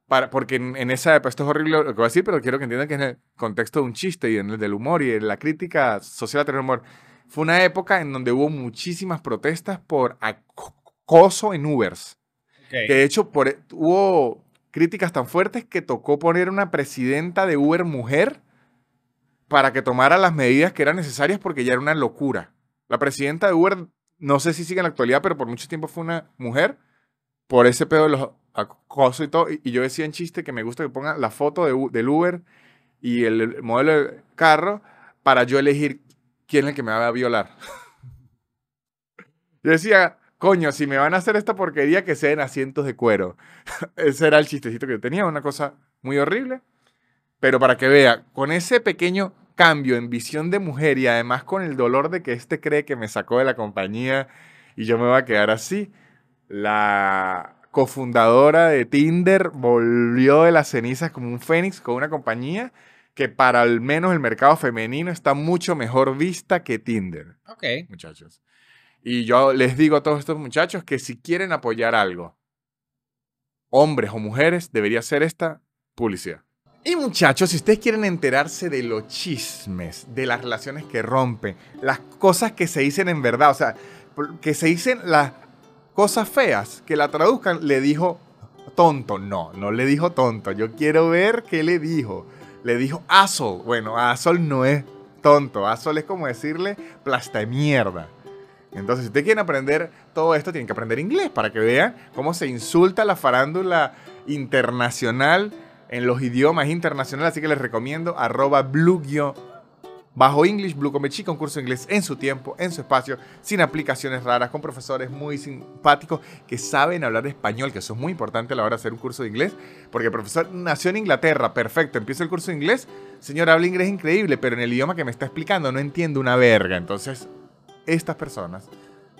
Speaker 1: para, porque en, en esa época, esto es horrible lo que voy a decir, pero quiero que entiendan que en el contexto de un chiste y en el del humor y en la crítica social del humor, fue una época en donde hubo muchísimas protestas por acoso en Ubers.
Speaker 2: Ok.
Speaker 1: Que de hecho por, e, hubo críticas tan fuertes que tocó poner una presidenta de Uber mujer para que tomara las medidas que eran necesarias porque ya era una locura. La presidenta de Uber, no sé si sigue en la actualidad, pero por mucho tiempo fue una mujer por ese pedo de los acosos y todo. Y, yo decía en chiste que me gusta que pongan la foto de del Uber y el, el modelo del carro para yo elegir quién es el que me va a violar. *laughs* yo decía, coño, si me van a hacer esta porquería, que sean asientos de cuero. *laughs* Ese era el chistecito que yo tenía, una cosa muy horrible. Pero para que vea, con ese pequeño cambio en visión de mujer y además con el dolor de que este cree que me sacó de la compañía y yo me voy a quedar así, la cofundadora de Tinder volvió de las cenizas como un fénix con una compañía que para al menos el mercado femenino está mucho mejor vista que Tinder,
Speaker 2: Ok.
Speaker 1: muchachos. Y yo les digo a todos estos muchachos que si quieren apoyar algo, hombres o mujeres, debería ser esta publicidad. Y muchachos, si ustedes quieren enterarse de los chismes, de las relaciones que rompen, las cosas que se dicen en verdad, o sea, que se dicen las cosas feas, que la traduzcan, le dijo tonto. No, no le dijo tonto. Yo quiero ver qué le dijo. Le dijo asshole. Bueno, asshole no es tonto. Asshole es como decirle plasta de mierda. Entonces, si ustedes quieren aprender todo esto, tienen que aprender inglés para que vean cómo se insulta la farándula internacional en los idiomas internacionales. Así que les recomiendo arroba blue bajo English, Blue Chica, un curso de inglés en su tiempo, en su espacio, sin aplicaciones raras, con profesores muy simpáticos que saben hablar español, que eso es muy importante a la hora de hacer un curso de inglés, porque el profesor nació en Inglaterra, perfecto, empieza el curso de inglés, señor, habla inglés increíble, pero en el idioma que me está explicando no entiendo una verga. Entonces, estas personas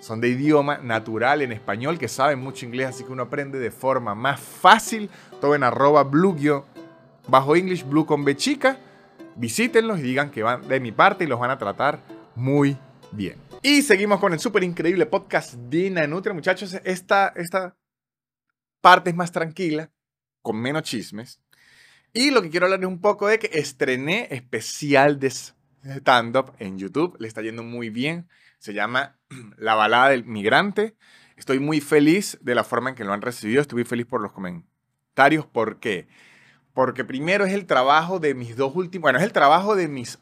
Speaker 1: son de idioma natural en español, que saben mucho inglés, así que uno aprende de forma más fácil. Todo en arroba blue bajo English, blue con B chica. Visítenlos y digan que van de mi parte y los van a tratar muy bien. Y seguimos con el súper increíble podcast de Nanutria, muchachos. Esta, esta parte es más tranquila, con menos chismes. Y lo que quiero hablar es un poco de que estrené especial de stand-up en YouTube. Le está yendo muy bien. Se llama *clears throat* La balada del migrante. Estoy muy feliz de la forma en que lo han recibido. Estoy muy feliz por los comentarios. ¿Por qué? Porque primero es el trabajo de mis dos últimos, bueno, es el trabajo de mis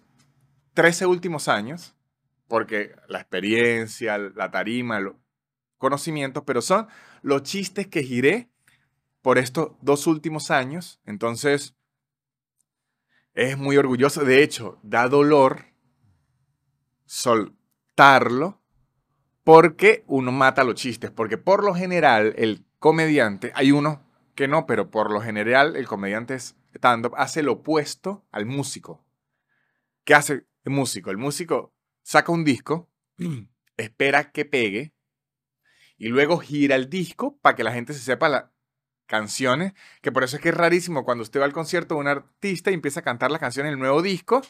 Speaker 1: 13 últimos años, porque la experiencia, la tarima, los conocimientos, pero son los chistes que giré por estos dos últimos años. Entonces, es muy orgulloso. De hecho, da dolor porque uno mata los chistes. Porque por lo general, el comediante, hay uno que no, pero por lo general, el comediante stand-up hace lo opuesto al músico. ¿Qué hace el músico? El músico saca un disco, *clears throat* espera que pegue y luego gira el disco para que la gente se sepa las canciones, que por eso es que es rarísimo cuando usted va al concierto de un artista y empieza a cantar la canción en el nuevo disco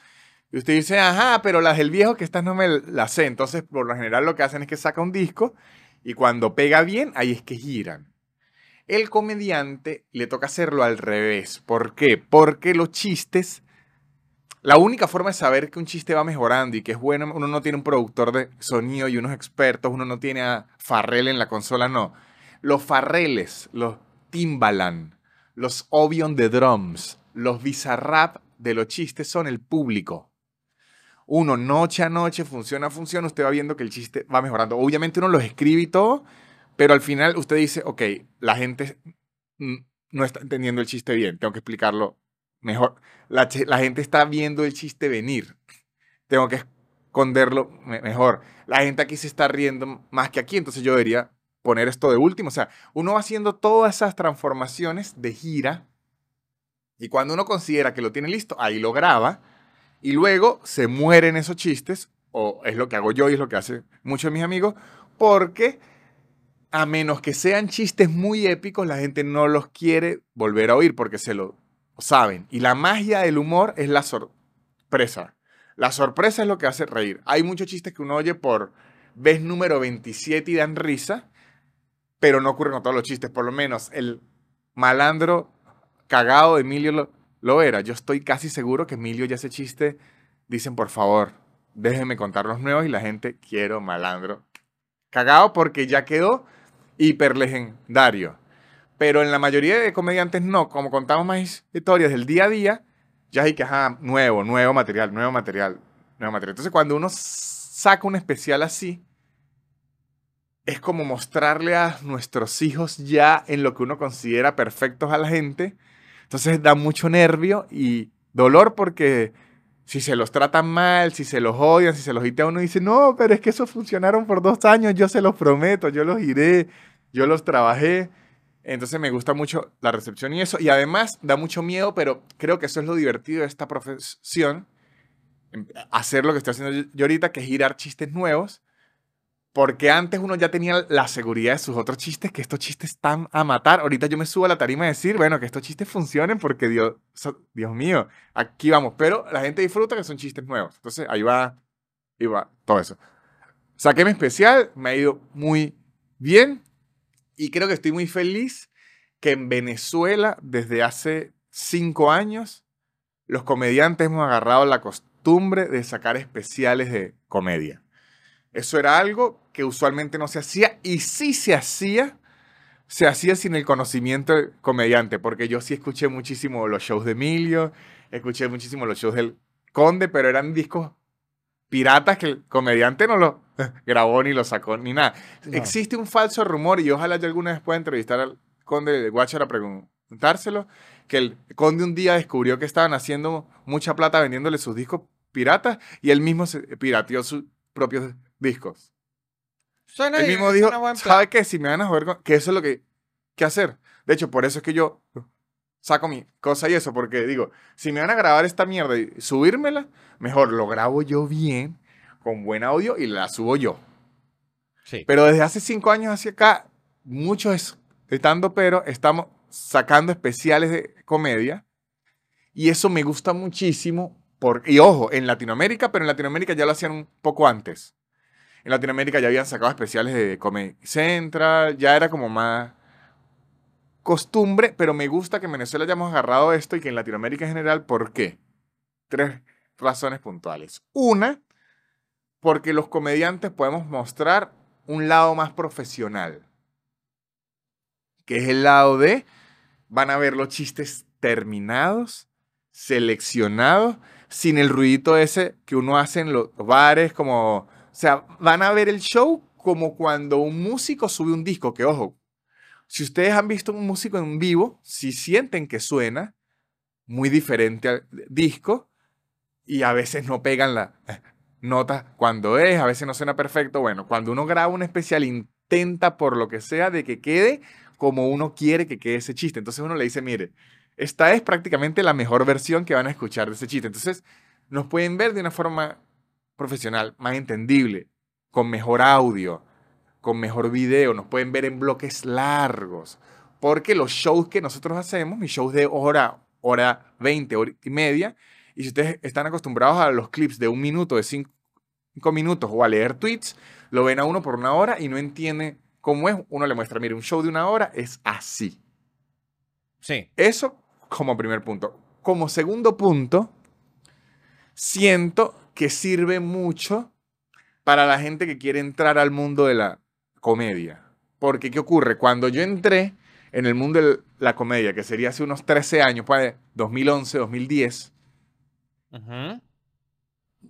Speaker 1: y usted dice, ajá, pero las del viejo que estas no me las sé. Entonces, por lo general lo que hacen es que saca un disco y cuando pega bien, ahí es que giran. El comediante le toca hacerlo al revés. ¿Por qué? Porque los chistes la única forma de saber que un chiste va mejorando y que es bueno, uno no tiene un productor de sonido y unos expertos, uno no tiene a Farrell en la consola, no. Los Farreles, los Timbaland, los Obion de Drums, los Bizarrap de los chistes son el público. Uno, noche a noche, funciona, funciona, usted va viendo que el chiste va mejorando. Obviamente uno los escribe y todo, pero al final usted dice, ok, la gente no está entendiendo el chiste bien, tengo que explicarlo mejor. La, gente está viendo el chiste venir. Tengo que esconderlo mejor. La gente aquí se está riendo más que aquí, entonces yo debería poner esto de último. O sea, uno va haciendo todas esas transformaciones de gira y cuando uno considera que lo tiene listo, ahí lo graba y luego se mueren esos chistes, o es lo que hago yo y es lo que hacen muchos de mis amigos, porque a menos que sean chistes muy épicos, la gente no los quiere volver a oír porque se lo saben. Y la magia del humor es la sorpresa. La sorpresa es lo que hace reír. Hay muchos chistes que uno oye por vez número 27 y dan risa, pero no ocurren con todos los chistes. Por lo menos el malandro cagado de Emilio lo, era. Yo estoy casi seguro que Emilio ya ese chiste dicen, por favor, déjenme contar los nuevos y la gente, quiero malandro. Cagado porque ya quedó hiper legendario. Pero en la mayoría de comediantes no, como contamos más historias del día a día, ya hay que, ajá, nuevo, nuevo material, nuevo material, nuevo material. Entonces cuando uno saca un especial así, es como mostrarle a nuestros hijos ya en lo que uno considera perfectos a la gente. Entonces da mucho nervio y dolor porque si se los tratan mal, si se los odian, si se los a uno dice, no, pero es que esos funcionaron por dos años, yo se los prometo, yo los iré, yo los trabajé. Entonces me gusta mucho la recepción y eso. Y además da mucho miedo, pero creo que eso es lo divertido de esta profesión. Em, hacer lo que estoy haciendo yo ahorita, que es girar chistes nuevos. Porque antes uno ya tenía la seguridad de sus otros chistes, que estos chistes están a matar. Ahorita yo me subo a la tarima a decir, bueno, que estos chistes funcionen porque Dios, Dios mío, aquí vamos. Pero la gente disfruta que son chistes nuevos. Entonces ahí va, ahí va todo eso. Saqué mi especial, me ha ido muy bien. Y creo que estoy muy feliz que en Venezuela, desde hace cinco años, los comediantes hemos agarrado la costumbre de sacar especiales de comedia. Eso era algo que usualmente no se hacía y si se hacía, se hacía sin el conocimiento del comediante, porque yo sí escuché muchísimo los shows de Emilio, escuché muchísimo los shows del Conde, pero eran discos piratas que el comediante no lo *laughs* grabó ni lo sacó ni nada. Existe un falso rumor y ojalá yo alguna vez pueda entrevistar al conde de Watcher a preguntárselo, que el conde un día descubrió que estaban haciendo mucha plata vendiéndole sus discos piratas y él mismo se pirateó sus propios discos.
Speaker 2: Suena
Speaker 1: él mismo dijo, ¿sabe qué? Si me van a joder, que eso es lo que, que hacer. De hecho, por eso es que yo saco mi cosa y eso, porque digo, si me van a grabar esta mierda y subírmela, mejor lo grabo yo bien, con buen audio y la subo yo.
Speaker 2: Sí.
Speaker 1: Pero desde hace cinco años hacia acá, muchos estando pero estamos sacando especiales de comedia y eso me gusta muchísimo. Porque, y ojo, en Latinoamérica, pero en Latinoamérica ya lo hacían un poco antes. En Latinoamérica ya habían sacado especiales de Comedy Central, ya era como más costumbre, pero me gusta que en Venezuela hayamos agarrado esto y que en Latinoamérica en general, ¿por qué? Tres razones puntuales. Una, porque los comediantes podemos mostrar un lado más profesional, que es el lado de, van a ver los chistes terminados, seleccionados, sin el ruidito ese que uno hace en los bares, como, sea, van a ver el show como cuando un músico sube un disco, que ojo, si ustedes han visto un músico en vivo, si sienten que suena, muy diferente al disco y a veces no pegan la nota cuando es, a veces no suena perfecto. Bueno, cuando uno graba un especial intenta por lo que sea de que quede como uno quiere que quede ese chiste. Entonces uno le dice, mire, esta es prácticamente la mejor versión que van a escuchar de ese chiste. Entonces nos pueden ver de una forma profesional, más entendible, con mejor audio, con mejor video, nos pueden ver en bloques largos. Porque los shows que nosotros hacemos, mis shows de hora, hora 20, hora y media, y si ustedes están acostumbrados a los clips de un minuto, de cinco, minutos o a leer tweets, lo ven a uno por una hora y no entiende cómo es. Uno le muestra, mire, un show de una hora es así.
Speaker 2: Sí.
Speaker 1: Eso como primer punto. Como segundo punto, siento que sirve mucho para la gente que quiere entrar al mundo de la comedia. Porque, ¿qué ocurre? Cuando yo entré en el mundo de la comedia, que sería hace unos 13 años, pues 2011, 2010,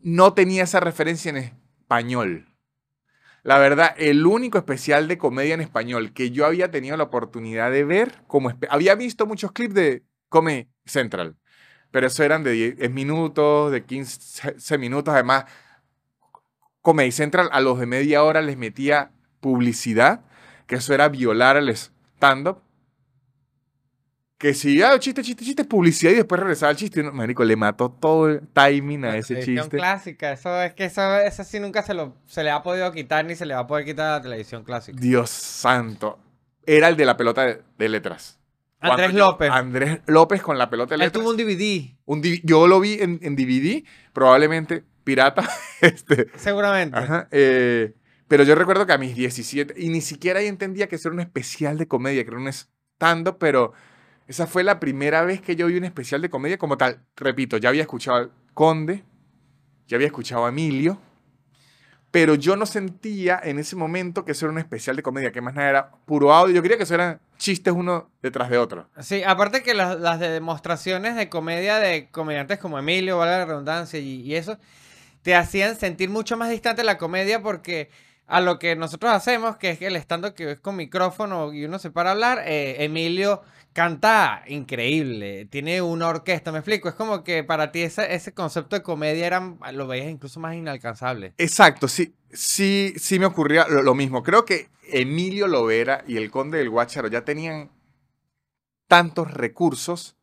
Speaker 1: no tenía esa referencia en español. La verdad, el único especial de comedia en español que yo había tenido la oportunidad de ver, como había visto muchos clips de Comedy Central, pero eso eran de 10 minutos, de 15 minutos, además Comedy Central a los de media hora les metía publicidad, que eso era violar al stand-up que si, ah, chiste, chiste, chiste, publicidad y después regresaba al chiste. No, marico, le mató todo el timing a ese chiste.
Speaker 2: clásica, eso es que eso, eso sí nunca se, lo, se le ha podido quitar ni se le va a poder quitar a la televisión clásica.
Speaker 1: Dios santo. Era el de la pelota de, letras.
Speaker 2: Andrés López.
Speaker 1: Andrés López con la pelota de letras.
Speaker 2: Él tuvo un DVD.
Speaker 1: Un yo lo vi en, en DVD, probablemente pirata. *laughs* este,
Speaker 2: Seguramente.
Speaker 1: Ajá, eh, pero yo recuerdo que a mis 17, y ni siquiera ahí entendía que eso era un especial de comedia, que era un stand pero esa fue la primera vez que yo vi un especial de comedia como tal. Repito, ya había escuchado al Conde, ya había escuchado a Emilio, pero yo no sentía en ese momento que eso era un especial de comedia, que más nada era puro audio. Yo creía que eso eran chistes uno detrás de otro.
Speaker 2: Sí, aparte que las, demostraciones de comedia de comediantes como Emilio, vale la redundancia, y, eso, te hacían sentir mucho más distante la comedia porque a lo que nosotros hacemos, que es el estando que es con micrófono y uno se para hablar, eh, Emilio canta increíble, tiene una orquesta, me explico, es como que para ti ese, concepto de comedia era, lo veías incluso más inalcanzable.
Speaker 1: Exacto, sí, sí, sí me ocurría lo, mismo. Creo que Emilio Lovera y el Conde del Guacharo ya tenían tantos recursos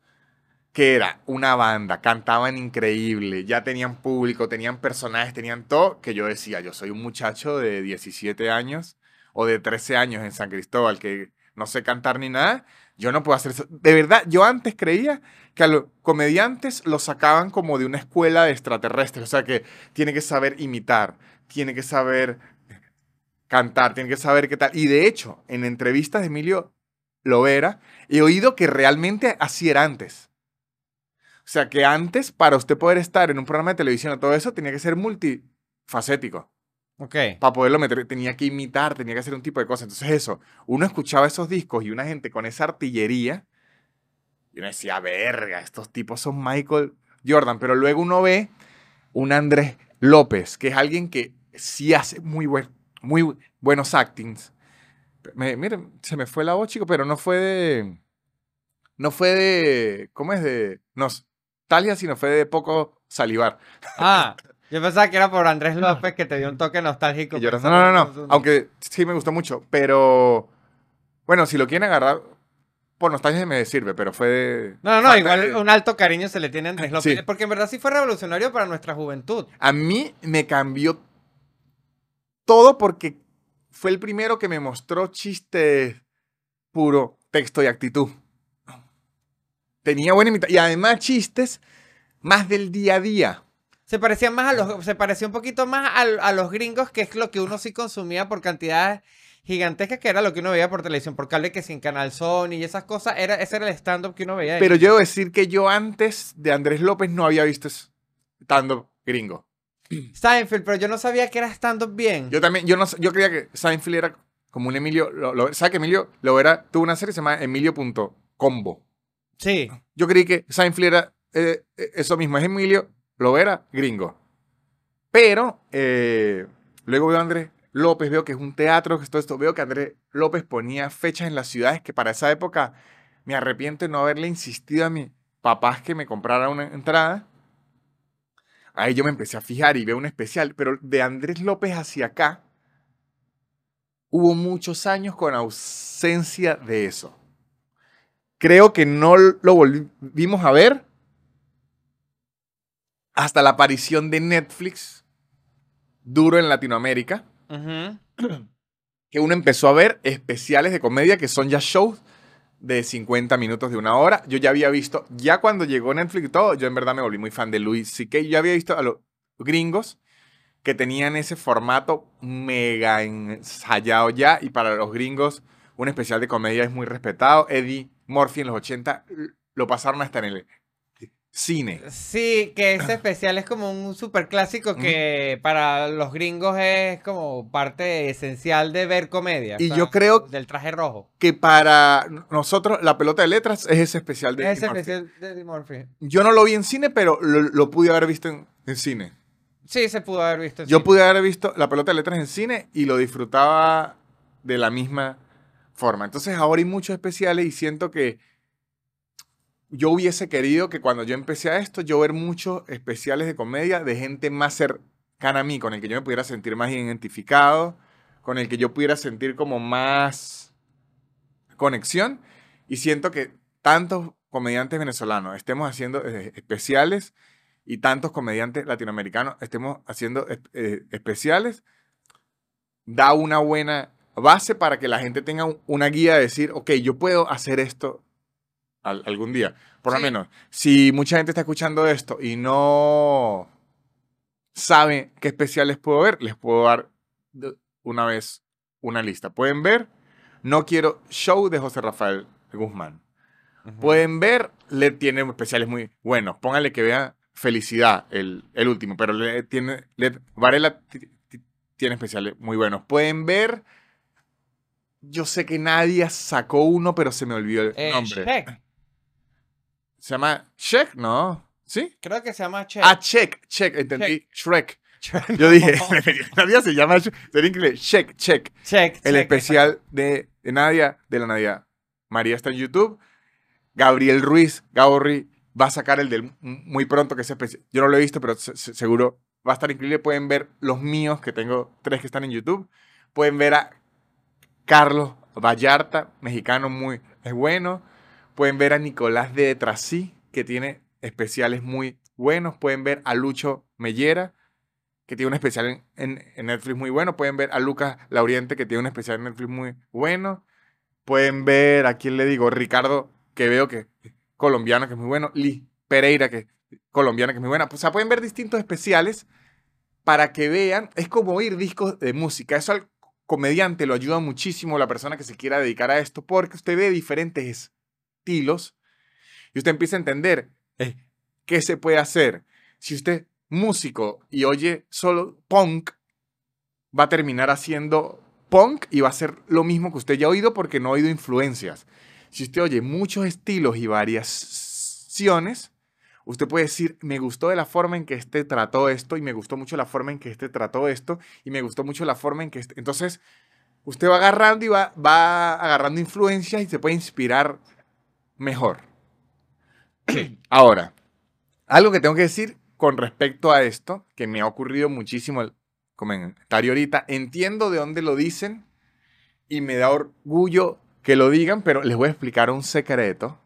Speaker 1: que era una banda, cantaban increíble, ya tenían público, tenían personajes, tenían todo, que yo decía, yo soy un muchacho de 17 años o de 13 años en San Cristóbal que no sé cantar ni nada, yo no puedo hacer eso. De verdad, yo antes creía que a los comediantes los sacaban como de una escuela de extraterrestres. O sea, que tiene que saber imitar, tiene que saber cantar, tiene que saber qué tal. Y de hecho, en entrevistas de Emilio Lovera, he oído que realmente así era antes. O sea, que antes, para usted poder estar en un programa de televisión o todo eso, tenía que ser multifacético.
Speaker 2: Ok.
Speaker 1: Para poderlo meter, tenía que imitar, tenía que hacer un tipo de cosas. Entonces, eso, uno escuchaba esos discos y una gente con esa artillería, y uno decía, verga, estos tipos son Michael Jordan. Pero luego uno ve un Andrés López, que es alguien que sí hace muy, buen, muy buenos actings. miren, se me fue la voz, chico, pero no fue de. No fue de. ¿Cómo es? De nostalgia, sino fue de poco salivar.
Speaker 2: Ah. *laughs* Yo pensaba que era por Andrés López que te dio un toque nostálgico.
Speaker 1: no, no, no, Aunque sí me gustó mucho. Pero. Bueno, si lo quieren agarrar. Por nostalgia me sirve, pero fue de...
Speaker 2: No, no, igual un alto cariño se le tiene a Andrés López. Porque en verdad sí fue revolucionario para nuestra juventud.
Speaker 1: A mí me cambió todo porque fue el primero que me mostró chistes puro texto y actitud. Tenía buena imitación. Y además chistes más del día a día.
Speaker 2: Se parecía más a los, se parecía un poquito más a, los gringos, que es lo que uno sí consumía por cantidades gigantescas, que era lo que uno veía por televisión, por cable, que sin Canal Sony y esas cosas, era, ese era el stand-up que uno veía.
Speaker 1: Pero yo debo decir que yo antes de Andrés López no había visto stand-up gringo. *clears throat*
Speaker 2: Seinfeld, pero yo no sabía que era stand-up bien.
Speaker 1: Yo también, yo no yo creía que Seinfeld era como un Emilio, lo, ¿sabes que Emilio lo era? Tuvo una serie que se llama Emilio.combo.
Speaker 2: Sí.
Speaker 1: Yo creí que Seinfeld era eh, eh, eso mismo, es Emilio lo era gringo. Pero eh, luego veo a Andrés López, veo que es un teatro, que todo esto. Veo que Andrés López ponía fechas en las ciudades que para esa época me arrepiento de no haberle insistido a mi papás que me compraran una entrada. Ahí yo me empecé a fijar y veo un especial, pero de Andrés López hacia acá hubo muchos años con ausencia de eso. Creo que no lo volvimos a ver hasta la aparición de Netflix duro en Latinoamérica. Que uno empezó a ver especiales de comedia que son ya shows de 50 minutos de una hora. Yo ya había visto, ya cuando llegó Netflix y todo, yo en verdad me volví muy fan de Luis C.K. Yo había visto a los gringos que tenían ese formato mega ensayado ya y para los gringos un especial de comedia es muy respetado. Eddie Murphy en los 80 lo pasaron hasta en el cine.
Speaker 2: Sí, que ese especial es como un super clásico que para los gringos es como parte esencial de ver comedia.
Speaker 1: Y yo creo
Speaker 2: del traje rojo.
Speaker 1: Que para nosotros la pelota de letras es ese especial de
Speaker 2: es ese especial de Murphy.
Speaker 1: Yo no lo vi en cine, pero lo, pude haber visto en, cine.
Speaker 2: Sí, se pudo haber visto. En
Speaker 1: yo pude haber visto la pelota de letras en cine y lo disfrutaba de la misma forma. Entonces ahora hay muchos especiales y siento que yo hubiese querido que cuando yo empecé a esto, yo ver muchos especiales de comedia de gente más cercana a mí, con el que yo me pudiera sentir más identificado, con el que yo pudiera sentir como más conexión. Y siento que tantos comediantes venezolanos estemos haciendo eh, especiales y tantos comediantes latinoamericanos estemos haciendo eh, especiales, da una buena base para que la gente tenga una guía de decir, ok, yo puedo hacer esto algún día. Por lo menos, si mucha gente está escuchando esto y no sabe qué especiales puedo ver, les puedo dar una vez una lista. Pueden ver No Quiero Show de José Rafael Guzmán. Pueden ver, le tiene especiales muy buenos. Pónganle que vean Felicidad, el, el último, pero le tiene, Varela tiene especiales muy buenos. Pueden ver, yo sé que nadie sacó uno, pero se me olvidó el eh, nombre. Se llama Check, ¿no? ¿Sí?
Speaker 2: Creo que se llama Check.
Speaker 1: Ah, Check, Check, entendí. Shrek. Yo dije, *laughs* *laughs* Nadia se llama Sería increíble. Check, Check.
Speaker 2: Check.
Speaker 1: El especial de, Nadia, de la Nadia. María está en YouTube. Gabriel Ruiz, Gaborri, va a sacar el del muy pronto, que es especial. Yo no lo he visto, pero seguro va a estar increíble. Pueden ver los míos, que tengo tres que están en YouTube. Pueden ver a Carlos Vallarta, mexicano muy es bueno. Pueden ver a Nicolás de Trasí, que tiene especiales muy buenos. Pueden ver a Lucho Mellera, que tiene un especial en, Netflix muy bueno. Pueden ver a Lucas Lauriente, que tiene un especial en Netflix muy bueno. Pueden ver a quién le digo, Ricardo, que veo que es colombiano, que es muy bueno. Liz Pereira, que es colombiana, que es muy buena. O sea, pueden ver distintos especiales para que vean. Es como oír discos de música. Eso al comediante lo ayuda muchísimo, la persona que se quiera dedicar a esto, porque usted ve diferentes estilos y usted empieza a entender eh, qué se puede hacer. Si usted músico y oye solo punk, va a terminar haciendo punk y va a ser lo mismo que usted ya ha oído porque no ha oído influencias. Si usted oye muchos estilos y variaciones, usted puede decir, me gustó de la forma en que este trató esto y me gustó mucho la forma en que este trató esto y me gustó mucho la forma en que este... Entonces, usted va agarrando y va, va agarrando influencias y se puede inspirar mejor. *clears throat* Ahora, algo que tengo que decir con respecto a esto, que me ha ocurrido muchísimo el comentario ahorita, entiendo de dónde lo dicen y me da orgullo que lo digan, pero les voy a explicar un secreto,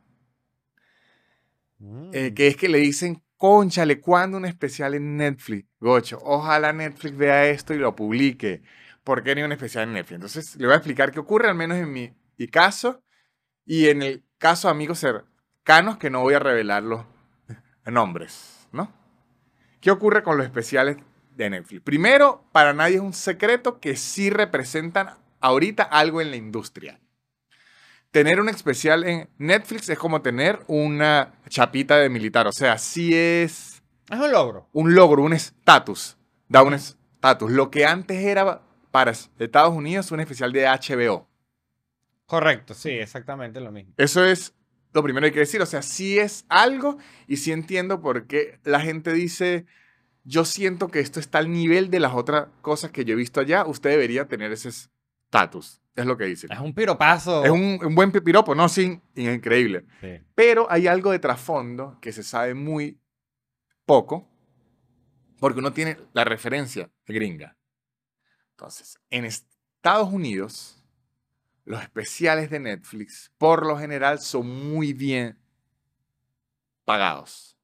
Speaker 1: eh, mm. que es que le dicen, conchale, ¿cuándo un especial en Netflix? Gocho, ojalá Netflix vea esto y lo publique. ¿Por qué ni un especial en Netflix? Entonces, le voy a explicar qué ocurre, al menos en mi, mi caso, y en el caso amigos cercanos que no voy a revelar los nombres, ¿no? ¿Qué ocurre con los especiales de Netflix? Primero, para nadie es un secreto que sí representan ahorita algo en la industria. Tener un especial en Netflix es como tener una chapita de militar, o sea, sí es...
Speaker 2: Es un logro.
Speaker 1: Un logro, un estatus. Da un estatus. Lo que antes era para Estados Unidos un especial de HBO.
Speaker 2: Correcto, sí, exactamente lo mismo.
Speaker 1: Eso es lo primero que hay que decir. O sea, sí es algo y sí entiendo por qué la gente dice, yo siento que esto está al nivel de las otras cosas que yo he visto allá, usted debería tener ese estatus. Es lo que dicen.
Speaker 2: Es un piropazo.
Speaker 1: Es un, un buen piropo, no, sí, increíble.
Speaker 2: Sí.
Speaker 1: Pero hay algo de trasfondo que se sabe muy poco, porque uno tiene la referencia gringa. Entonces, en Estados Unidos, los especiales de Netflix, por lo general, son muy bien pagados.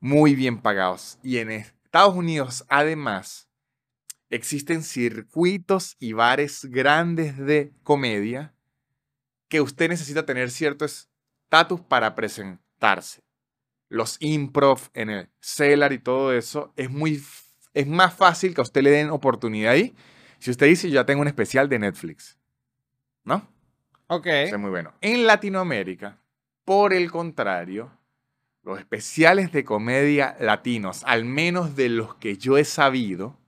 Speaker 1: Muy bien pagados. Y en Estados Unidos, además, existen circuitos y bares grandes de comedia que usted necesita tener cierto estatus para presentarse. Los improv en el Cellar y todo eso es muy es más fácil que a usted le den oportunidad ahí si usted dice yo ya tengo un especial de Netflix. ¿No?
Speaker 2: Ok.
Speaker 1: Eso es muy bueno. En Latinoamérica, por el contrario, los especiales de comedia latinos, al menos de los que yo he sabido,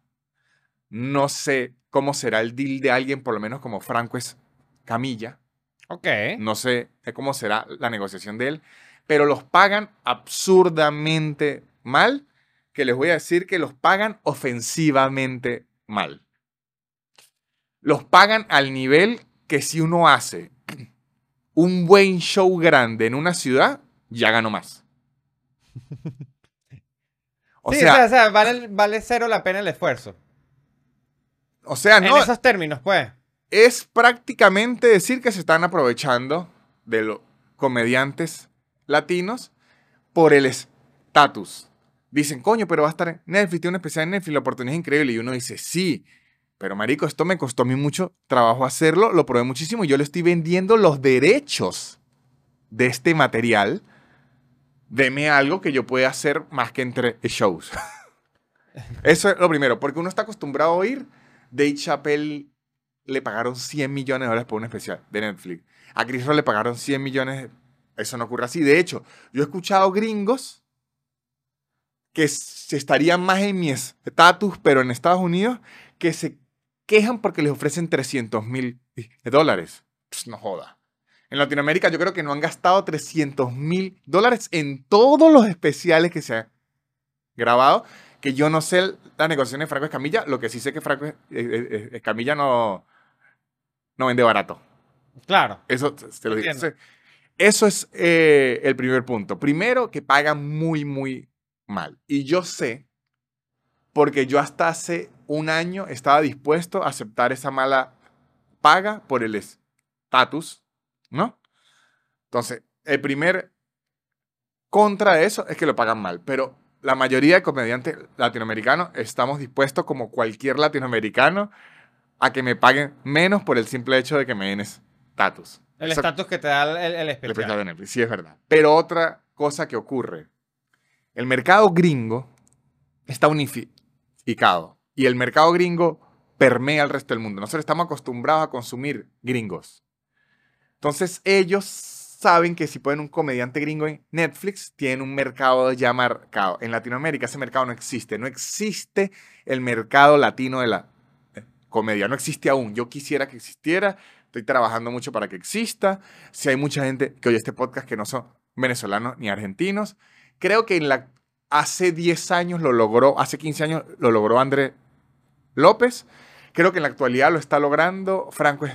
Speaker 1: no sé cómo será el deal de alguien, por lo menos como Franco es Camilla.
Speaker 2: Ok.
Speaker 1: No sé cómo será la negociación de él, pero los pagan absurdamente mal, que les voy a decir que los pagan ofensivamente mal. Los pagan al nivel que si uno hace un buen show grande en una ciudad, ya ganó más. O *laughs*
Speaker 2: sí,
Speaker 1: sea,
Speaker 2: o sea, o sea, vale, vale cero la pena el esfuerzo.
Speaker 1: o sea, no,
Speaker 2: En esos términos, pues.
Speaker 1: es prácticamente decir que se están aprovechando de los comediantes latinos por el estatus. Dicen, coño, pero va a estar en Netflix, tiene un especial en Netflix, la oportunidad es increíble. Y uno dice, sí, pero marico, esto me costó a mí mucho trabajo hacerlo, lo probé muchísimo y yo le estoy vendiendo los derechos de este material. Deme algo que yo pueda hacer más que entre shows. *laughs* Eso es lo primero, porque uno está acostumbrado a oír, Dave Chappelle le pagaron 100 millones de dólares por un especial de Netflix. A Chris Rock le pagaron 100 millones. Eso no ocurre así. De hecho, yo he escuchado gringos que se estarían más en mi estatus, pero en Estados Unidos, que se quejan porque les ofrecen 300 mil dólares. Pues no joda. En Latinoamérica yo creo que no han gastado 300 mil dólares en todos los especiales que se han grabado. Que yo no sé la negociación de Franco Escamilla. Lo que sí sé que Franco Es- Escamilla no, no vende barato.
Speaker 2: Claro.
Speaker 1: Eso te lo digo. Eso es eh, el primer punto. Primero, que pagan muy, muy mal. Y yo sé, porque yo hasta hace un año estaba dispuesto a aceptar esa mala paga por el estatus, ¿no? Entonces, el primer contra de eso es que lo pagan mal, pero la mayoría de comediantes latinoamericanos estamos dispuestos, como cualquier latinoamericano, a que me paguen menos por el simple hecho de que me den estatus.
Speaker 2: El estatus que te da el, el
Speaker 1: el
Speaker 2: especial.
Speaker 1: especial de Netflix, sí es verdad. Pero otra cosa que ocurre, el mercado gringo está unificado y el mercado gringo permea al resto del mundo. Nosotros estamos acostumbrados a consumir gringos. Entonces ellos saben que si ponen un comediante gringo en Netflix, tienen un mercado ya marcado. En Latinoamérica ese mercado no existe. No existe el mercado latino de la eh, comedia. No existe aún. Yo quisiera que existiera. Estoy trabajando mucho para que exista. Si hay mucha gente que oye este podcast que no son venezolanos ni argentinos. Creo que hace 10 años lo logró, hace 15 años lo logró André López. Creo que en la actualidad lo está logrando Franco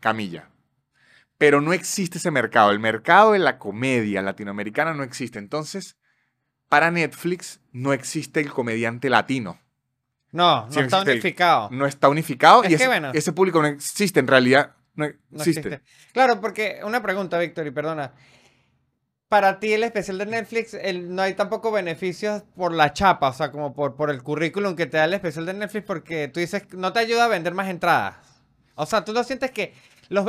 Speaker 1: Camilla. Pero no existe ese mercado. El mercado de la comedia latinoamericana no existe. Entonces, para Netflix no existe el comediante latino.
Speaker 2: No, no
Speaker 1: Sí
Speaker 2: está
Speaker 1: el-
Speaker 2: unificado.
Speaker 1: No está unificado
Speaker 2: Es
Speaker 1: y ese,
Speaker 2: bueno.
Speaker 1: ese público no existe. En realidad, no
Speaker 2: No
Speaker 1: existe.
Speaker 2: existe. Claro, porque una pregunta, Víctor, y perdona. Para ti el especial de Netflix, no hay tampoco beneficios por la chapa, o sea, como por, el currículum que te da el especial de Netflix, porque tú dices no te ayuda a vender más entradas. O sea, tú no sientes que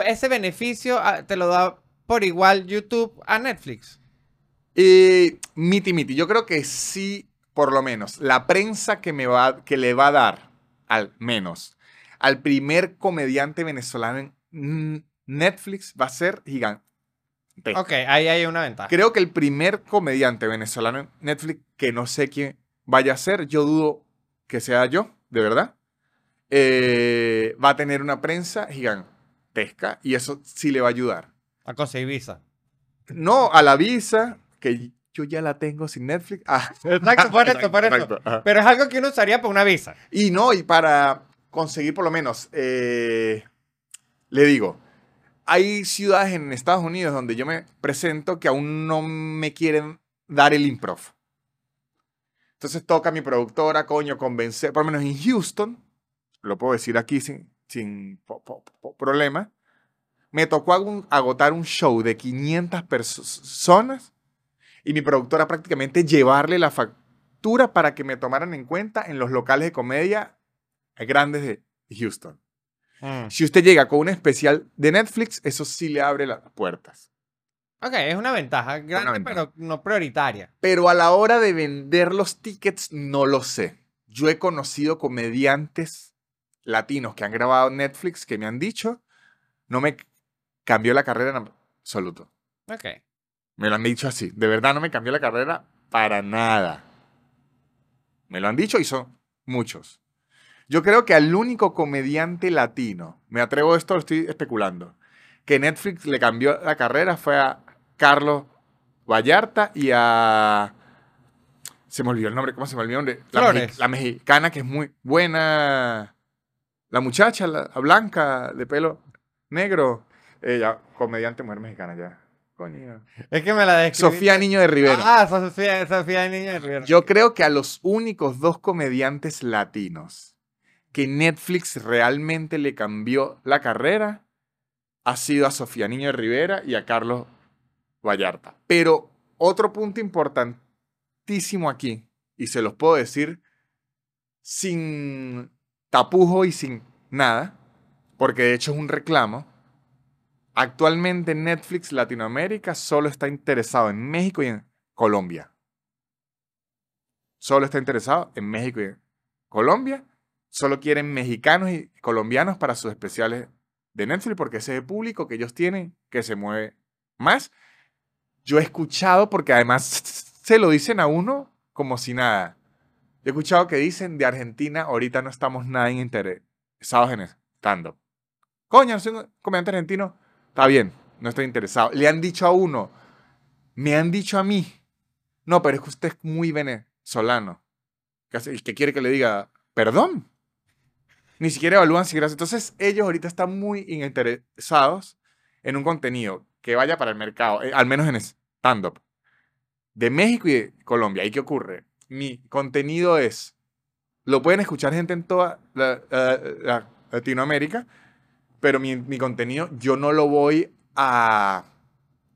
Speaker 2: ese beneficio ah, te lo da por igual YouTube a Netflix.
Speaker 1: Eh, miti miti, yo creo que sí, por lo menos, la prensa que, me va, que le va a dar, al menos, al primer comediante venezolano en Netflix va a ser gigante.
Speaker 2: Ok, ahí hay una ventaja.
Speaker 1: Creo que el primer comediante venezolano en Netflix, que no sé quién vaya a ser, yo dudo que sea yo, de verdad, eh, va a tener una prensa gigantesca y eso sí le va a ayudar.
Speaker 2: A conseguir visa.
Speaker 1: No a la visa, que yo ya la tengo sin Netflix. Ah, *laughs*
Speaker 2: Exacto, por eso, por eso.
Speaker 1: exacto.
Speaker 2: Pero es algo que uno usaría por una visa.
Speaker 1: Y no, y para conseguir por lo menos eh, le digo, hay ciudades en Estados Unidos donde yo me presento que aún no me quieren dar el improv. Entonces toca mi productora, coño, convencer, por lo menos en Houston, lo puedo decir aquí sin, sin problema, me tocó agotar un show de 500 personas y mi productora prácticamente llevarle la factura para que me tomaran en cuenta en los locales de comedia grandes de Houston. Mm. Si usted llega con un especial de Netflix, eso sí le abre las puertas.
Speaker 2: Ok, es una ventaja grande, pero no prioritaria.
Speaker 1: Pero a la hora de vender los tickets, no lo sé. Yo he conocido comediantes latinos que han grabado Netflix que me han dicho, no me cambió la carrera en absoluto.
Speaker 2: Ok.
Speaker 1: Me lo han dicho así. De verdad no me cambió la carrera para nada. Me lo han dicho y son muchos. Yo creo que al único comediante latino, me atrevo a esto, lo estoy especulando, que Netflix le cambió la carrera fue a Carlos Vallarta y a. Se me olvidó el nombre, ¿cómo se me olvidó el nombre? La, la mexicana que es muy buena. La muchacha, la, blanca, de pelo negro. Ella, comediante mujer mexicana ya. Coño.
Speaker 2: Es que me la
Speaker 1: describí. Sofía Niño de Rivera.
Speaker 2: Ah, Sofía, Sofía Niño de Rivera.
Speaker 1: Yo creo que a los únicos dos comediantes latinos que Netflix realmente le cambió la carrera ha sido a Sofía Niño de Rivera y a Carlos Vallarta. Pero otro punto importantísimo aquí, y se los puedo decir sin tapujo y sin nada, porque de hecho es un reclamo. Actualmente Netflix Latinoamérica solo está interesado en México y en Colombia. Solo está interesado en México y en Colombia. Solo quieren mexicanos y colombianos para sus especiales de Netflix porque ese es el público que ellos tienen que se mueve más yo he escuchado, porque además *laughs* se lo dicen a uno como si nada. he escuchado que dicen de Argentina, ahorita no estamos nada interesados en stand-up. Coño, no soy un comediante argentino. Está bien, no estoy interesado. Le han dicho a uno, me han dicho a mí, no, pero es que usted es muy venezolano. ¿Qué quiere que le diga? Perdón. Ni siquiera evalúan si gracias. Entonces, ellos ahorita están muy interesados en un contenido que vaya para el mercado, eh, al menos en stand-up, de México y de Colombia. ¿Y qué ocurre? Mi contenido es, lo pueden escuchar gente en toda la, Latinoamérica, pero mi, mi, contenido yo no lo voy a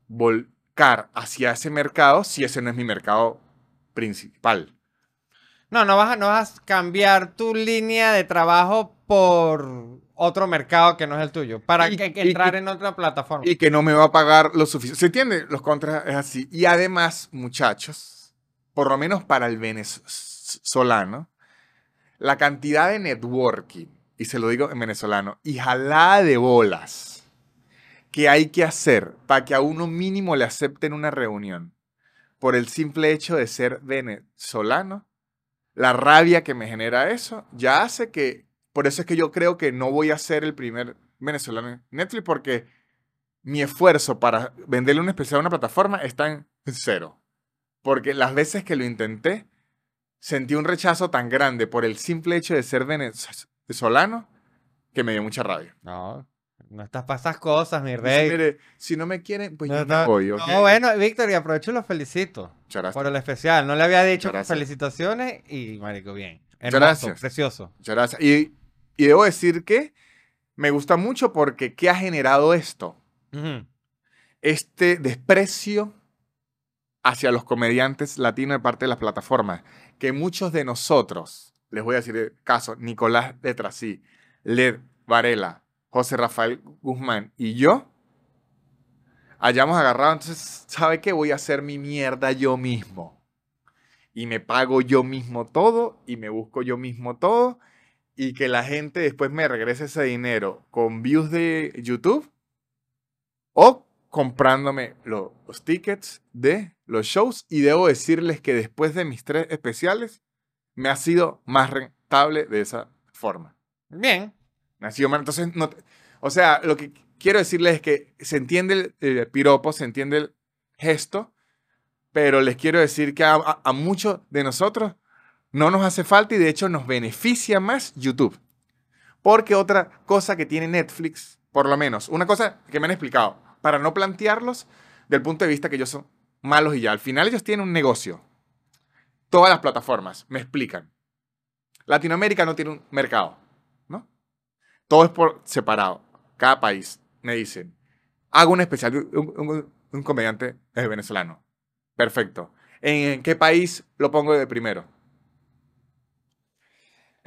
Speaker 1: volcar hacia ese mercado si ese no es mi mercado principal.
Speaker 2: No, no vas, a, no vas a cambiar tu línea de trabajo por otro mercado que no es el tuyo, para que, entrar en otra plataforma.
Speaker 1: Y que no me va a pagar lo suficiente. ¿Se entiende? Los contras es así. Y además, muchachos, por lo menos para el venezolano, la cantidad de networking, y se lo digo en venezolano, y jalada de bolas que hay que hacer para que a uno mínimo le acepten una reunión por el simple hecho de ser venezolano, la rabia que me genera eso ya hace que por eso es que yo creo que no voy a ser el primer venezolano en Netflix porque mi esfuerzo para venderle un especial a una plataforma está en cero. Porque las veces que lo intenté, sentí un rechazo tan grande por el simple hecho de ser venezolano que me dio mucha rabia.
Speaker 2: No, no estás para esas cosas, mi rey.
Speaker 1: mire, si no me quieren, pues yo no, voy.
Speaker 2: No, bueno, Víctor, y aprovecho y lo felicito. Por el especial. No le había dicho felicitaciones y, marico, bien. Hermoso, precioso.
Speaker 1: Muchas gracias. Y y debo decir que me gusta mucho porque ¿qué ha generado esto? Este desprecio hacia los comediantes latinos de parte de las plataformas, que muchos de nosotros, les voy a decir el caso, Nicolás de Trasí, Led Varela, José Rafael Guzmán y yo, hayamos agarrado, entonces, ¿sabe qué? Voy a hacer mi mierda yo mismo. Y me pago yo mismo todo y me busco yo mismo todo y que la gente después me regrese ese dinero con views de YouTube o comprándome los, tickets de los shows. Y debo decirles que después de mis tres especiales, me ha sido más rentable de esa forma.
Speaker 2: Bien.
Speaker 1: Me ha sido más. Entonces, no, o sea, lo que quiero decirles es que se entiende el, piropo, se entiende el gesto, pero les quiero decir que a muchos de nosotros no nos hace falta y de hecho nos beneficia más YouTube. Porque otra cosa que tiene Netflix por lo menos, una cosa que me han explicado, para no plantearlos del punto de vista que ellos son malos y ya. Al final ellos tienen un negocio. Todas las plataformas me explican. Latinoamérica no tiene un mercado, ¿no? Todo es por separado. Cada país me dicen, hago un especial, un, un- comediante es venezolano. Perfecto. ¿En, qué país lo pongo de primero?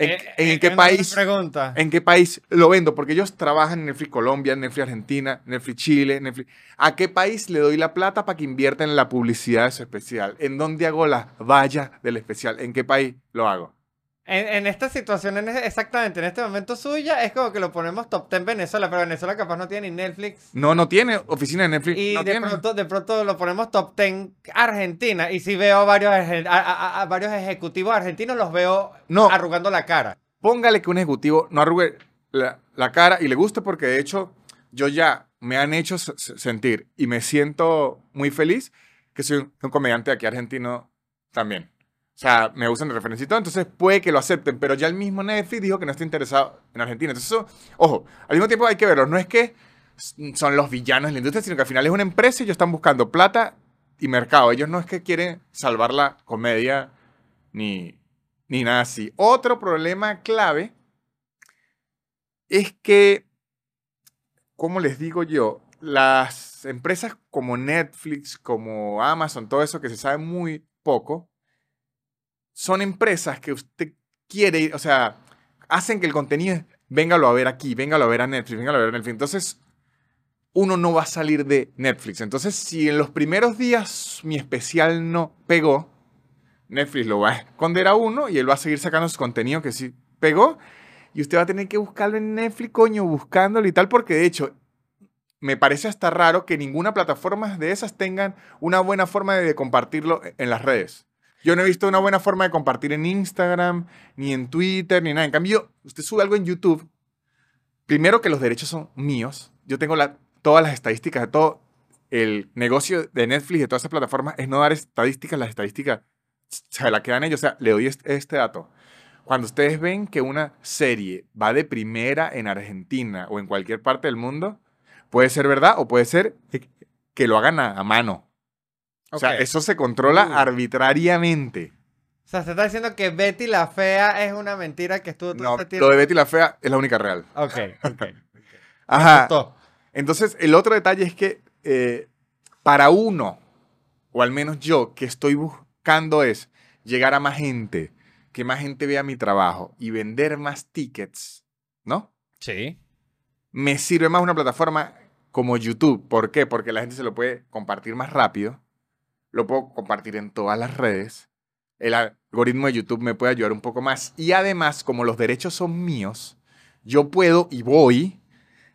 Speaker 1: ¿En,
Speaker 2: Eh,
Speaker 1: en
Speaker 2: eh,
Speaker 1: qué
Speaker 2: una
Speaker 1: país?
Speaker 2: Pregunta.
Speaker 1: ¿En qué país lo vendo? Porque ellos trabajan en Netflix Colombia, Netflix Argentina, Netflix Chile, Netflix... ¿A qué país le doy la plata para que invierta en la publicidad de su especial? ¿En dónde hago la valla del especial? ¿En qué país lo hago?
Speaker 2: En, en esta situación, en ese- exactamente, en este momento suya, es como que lo ponemos top 10 Venezuela, pero Venezuela capaz no tiene ni Netflix.
Speaker 1: No, no tiene oficina de Netflix.
Speaker 2: Y
Speaker 1: no
Speaker 2: de,
Speaker 1: tiene.
Speaker 2: pronto, de pronto lo ponemos top 10 Argentina. Y si veo varios, a, a- a varios ejecutivos argentinos, los veo
Speaker 1: No.
Speaker 2: arrugando la cara.
Speaker 1: Póngale que un ejecutivo no arrugue la, la cara y le guste porque de hecho yo ya me han hecho sentir y me siento muy feliz que soy un, un comediante aquí argentino también. O sea, me usan de referencia y todo, entonces puede que lo acepten, pero ya el mismo Netflix dijo que no está interesado en Argentina. Entonces, eso, ojo, al mismo tiempo hay que verlo, no es que son los villanos de la industria, sino que al final es una empresa y ellos están buscando plata y mercado. Ellos no es que quieren salvar la comedia ni, ni nada así. Otro problema clave es que, ¿cómo les digo yo? Las empresas como Netflix, como Amazon, todo eso que se sabe muy poco, son empresas que usted quiere, o sea, hacen que el contenido, véngalo a ver aquí, véngalo a ver a Netflix, véngalo a ver a Netflix. Entonces, uno no va a salir de Netflix. Entonces, si en los primeros días mi especial no pegó, Netflix lo va a esconder a uno y él va a seguir sacando su contenido que sí pegó. Y usted va a tener que buscarlo en Netflix, coño, buscándolo y tal, porque de hecho, me parece hasta raro que ninguna plataforma de esas tengan una buena forma de compartirlo en las redes. Yo no he visto una buena forma de compartir en Instagram, ni en Twitter, ni nada. En cambio, usted sube algo en YouTube. Primero que los derechos son míos. Yo tengo la- todas las estadísticas de todo. El negocio de Netflix de todas esas plataformas es no dar estadísticas. Las estadísticas se la quedan ellos. O sea, le doy este, dato. Cuando ustedes ven que una serie va de primera en Argentina o en cualquier parte del mundo, puede ser verdad o puede ser que lo hagan a mano. O sea, eso se controla
Speaker 2: Uh.
Speaker 1: arbitrariamente.
Speaker 2: O sea, se está diciendo que Betty la Fea es una mentira que estuvo todo
Speaker 1: No,
Speaker 2: este tiempo.
Speaker 1: lo de Betty la Fea es la única real.
Speaker 2: Ok, ok. *laughs*
Speaker 1: Ajá.
Speaker 2: Gustó.
Speaker 1: Entonces, el otro detalle es que eh, para uno, o al menos yo, que estoy buscando es llegar a más gente, que más gente vea mi trabajo y vender más tickets, ¿no?
Speaker 2: Sí.
Speaker 1: Me sirve más una plataforma como YouTube. ¿Por qué? Porque la gente se lo puede compartir más rápido. Lo puedo compartir en todas las redes. El algoritmo de YouTube me puede ayudar un poco más. Y además, como los derechos son míos, yo puedo y voy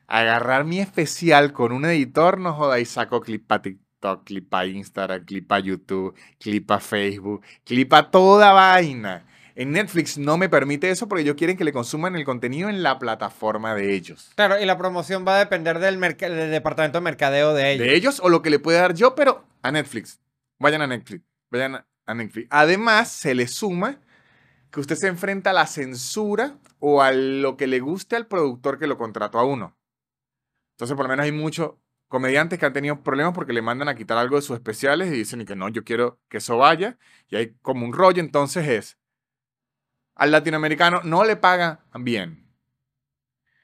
Speaker 1: a agarrar mi especial con un editor, no joda, y saco clip a TikTok, clip a Instagram, clip a YouTube, clip a Facebook, clip a toda vaina. En Netflix no me permite eso porque ellos quieren que le consuman el contenido en la plataforma de ellos.
Speaker 2: Claro, y la promoción va a depender del, del departamento de mercadeo de ellos.
Speaker 1: de ellos o lo que le puede dar yo, pero a Netflix. Vayan a Netflix. Vayan a- Netflix. Además, se le suma que usted se enfrenta a la censura o a lo que le guste al productor que lo contrató a uno. Entonces, por lo menos hay muchos comediantes que han tenido problemas porque le mandan a quitar algo de sus especiales y dicen que no, yo quiero que eso vaya. Y hay como un rollo, entonces es, al latinoamericano no le pagan bien.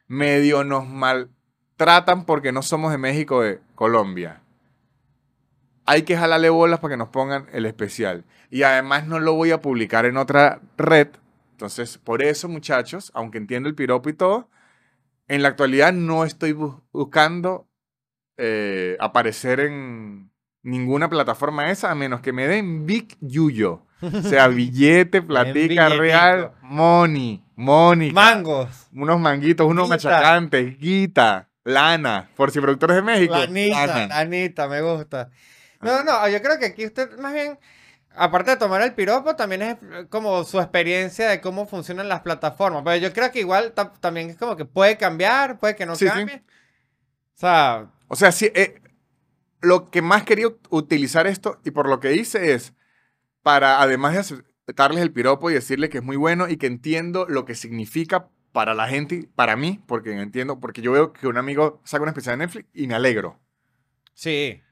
Speaker 1: Medio nos maltratan porque no somos de México de Colombia. Hay que jalarle bolas para que nos pongan el especial. Y además no lo voy a publicar en otra red. Entonces, por eso, muchachos, aunque entiendo el piropo y todo, en la actualidad no estoy bu- buscando eh, aparecer en ninguna plataforma esa, a menos que me den Big Yuyo. O sea, *laughs* billete, platica real, money, money.
Speaker 2: Mangos.
Speaker 1: Unos manguitos, unos
Speaker 2: Guita.
Speaker 1: machacantes, guita, lana, por si productores de México.
Speaker 2: Lanita,
Speaker 1: lana.
Speaker 2: lanita, me gusta. No, no, yo creo que aquí usted más bien, aparte de tomar el piropo, también es eh, como su experiencia de cómo funcionan las plataformas. Pero yo creo que igual ta- también es como que puede cambiar, puede que no
Speaker 1: Sí, sí.
Speaker 2: cambie. O sea,
Speaker 1: O sea, sí, eh, lo que más quería ut- utilizar esto y por lo que hice es para, además de aceptarles el piropo y decirle que es muy bueno y que entiendo lo que significa para la gente, para mí, porque entiendo, porque yo veo que un amigo saca una especial de Netflix y me alegro.
Speaker 2: Sí.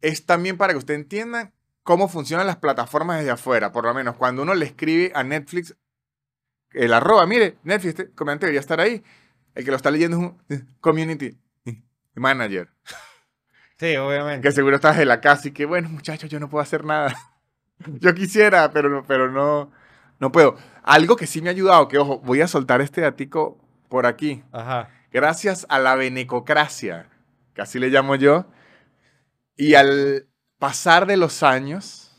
Speaker 1: Es también para que usted entienda cómo funcionan las plataformas desde afuera. Por lo menos cuando uno le escribe a Netflix el arroba, mire, Netflix, este comediante debería estar ahí. El que lo está leyendo es un eh, community manager.
Speaker 2: Sí, obviamente.
Speaker 1: Que seguro estás en la casa y que, bueno, muchachos, yo no puedo hacer nada. *laughs* yo quisiera, pero, no- pero no, no puedo. Algo que sí me ha ayudado, que ojo, voy a soltar este datico por aquí.
Speaker 2: Ajá.
Speaker 1: Gracias a la venecocracia, que así le llamo yo, y al pasar de los años,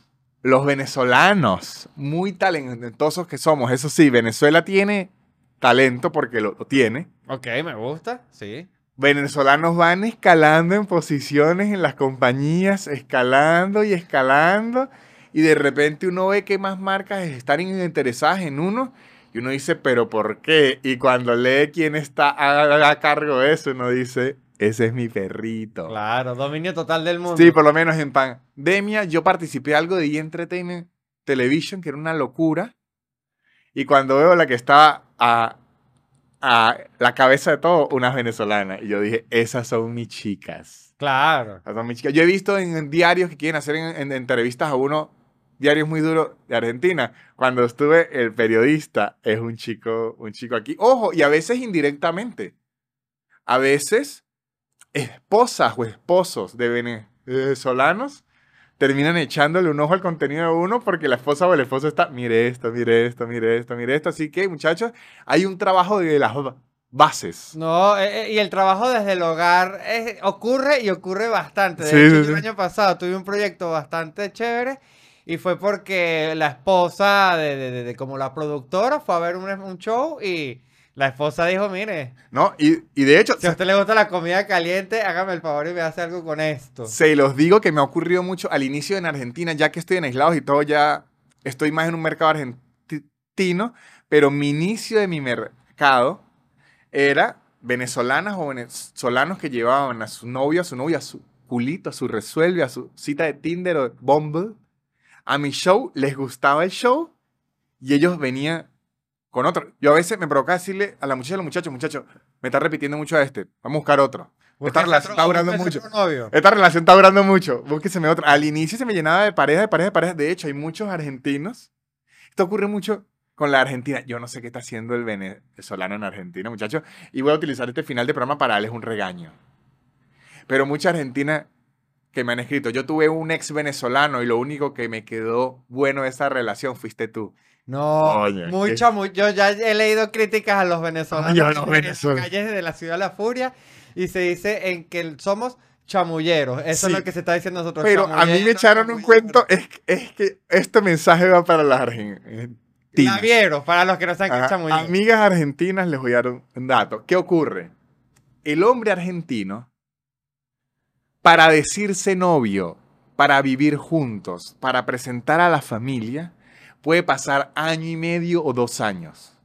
Speaker 1: los venezolanos, muy talentosos que somos, eso sí, Venezuela tiene talento porque lo, lo tiene.
Speaker 2: Ok, me gusta. Sí.
Speaker 1: Venezolanos van escalando en posiciones en las compañías, escalando y escalando, y de repente uno ve que más marcas están interesadas en uno, y uno dice, pero ¿por qué? Y cuando lee quién está a, a cargo de eso, uno dice, ese es mi perrito.
Speaker 2: Claro, dominio total del mundo.
Speaker 1: Sí, por lo menos en pandemia yo participé algo de E! Entertainment Television, que era una locura. Y cuando veo la que estaba a, a la cabeza de todo, una venezolana. Y yo dije, esas son mis chicas.
Speaker 2: Claro.
Speaker 1: Esas son mis chicas. Yo he visto en, en diarios que quieren hacer en, en entrevistas a uno, diarios muy duros de Argentina. Cuando estuve, el periodista es un chico, un chico aquí. Ojo, y a veces indirectamente. A veces esposas o esposos de venezolanos terminan echándole un ojo al contenido de uno porque la esposa o el esposo está, mire esto, mire esto, mire esto, mire esto. Así que, muchachos, hay un trabajo de las ba- bases.
Speaker 2: No, eh, eh, y el trabajo desde el hogar ocurre y ocurre bastante. De
Speaker 1: Sí,
Speaker 2: hecho,
Speaker 1: sí,
Speaker 2: yo el
Speaker 1: sí.
Speaker 2: año pasado tuve un proyecto bastante chévere y fue porque la esposa de, de- de- de como la productora fue a ver un, un show y la esposa dijo, mire,
Speaker 1: ¿No? Y, y de hecho,
Speaker 2: si a usted le gusta la comida caliente, hágame el favor y me hace algo con esto.
Speaker 1: Se los digo que me ha ocurrido mucho al inicio en Argentina, ya que estoy en aislados y todo, ya estoy más en un mercado argentino, pero mi inicio de mi mercado era venezolanas o venezolanos que llevaban a su novio, a su novia, a su culito, a su resuelve, a su cita de Tinder o Bumble, a mi show, les gustaba el show y ellos venían con otro. Yo a veces me provocaba decirle a la muchacha, a los muchachos, muchachos, me está repitiendo mucho este, vamos a buscar otro. Esta relación
Speaker 2: otro-
Speaker 1: está durando mucho.
Speaker 2: otro.
Speaker 1: Esta relación está durando mucho. Búsqueseme otra. Al inicio se me llenaba de parejas, de parejas, de parejas. De hecho, hay muchos argentinos. Esto ocurre mucho con la Argentina. Yo no sé qué está haciendo el venezolano en Argentina, muchachos. Y voy a utilizar este final de programa para darles un regaño. Pero mucha Argentina que me han escrito. Yo tuve un ex venezolano y lo único que me quedó bueno de esa relación fuiste tú.
Speaker 2: No,
Speaker 1: Oye,
Speaker 2: mucha, mu- yo ya he leído críticas a los venezolanos
Speaker 1: Ay, a los *laughs*
Speaker 2: en las
Speaker 1: venezolanos.
Speaker 2: calles de la ciudad de la furia y se dice en que somos chamulleros. Eso
Speaker 1: Sí.
Speaker 2: es lo que se está diciendo nosotros.
Speaker 1: Pero a mí me
Speaker 2: chamulleros,
Speaker 1: echaron un
Speaker 2: chamulleros.
Speaker 1: cuento. Es, es que este mensaje va para las argentinas.
Speaker 2: Navieros, para los que no saben qué es
Speaker 1: Ajá,
Speaker 2: chamullero.
Speaker 1: Amigas argentinas, les voy a dar un dato. ¿Qué ocurre? El hombre argentino, para decirse novio, para vivir juntos, para presentar a la familia, puede pasar año y medio o dos años.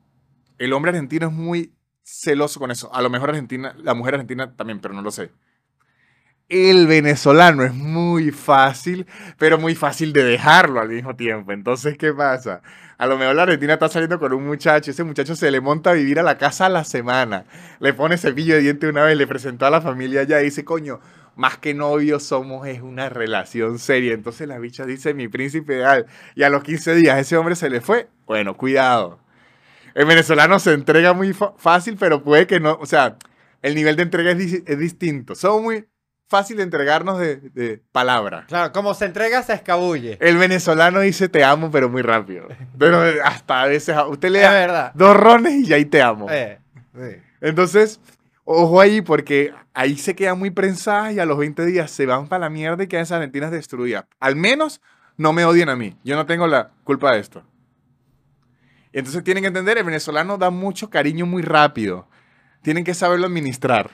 Speaker 1: El hombre argentino es muy celoso con eso. A lo mejor Argentina, la mujer argentina también, pero no lo sé. El venezolano es muy fácil, pero muy fácil de dejarlo al mismo tiempo. Entonces, ¿qué pasa? A lo mejor la Argentina está saliendo con un muchacho, ese muchacho se le monta a vivir a la casa a la semana, le pone cepillo de diente una vez, le presentó a la familia ya y dice, coño, más que novios somos, es una relación seria. Entonces la bicha dice, mi príncipe ideal. Y a los 15 días ese hombre se le fue. Bueno, cuidado. El venezolano se entrega muy fácil, pero puede que no, o sea, el nivel de entrega es, dis- es distinto. Somos muy fácil de entregarnos de, de palabra.
Speaker 2: Claro, como se entrega, se escabulle.
Speaker 1: El venezolano dice te amo, pero muy rápido. Pero hasta a veces, a- usted le da dos rones y ya ahí te amo.
Speaker 2: Eh.
Speaker 1: Entonces, ojo ahí, porque ahí se quedan muy prensadas y a los 20 días se van para la mierda y quedan esas Argentinas destruidas. Al menos no me odien a mí. Yo no tengo la culpa de esto. Entonces tienen que entender, el venezolano da mucho cariño muy rápido. Tienen que saberlo administrar.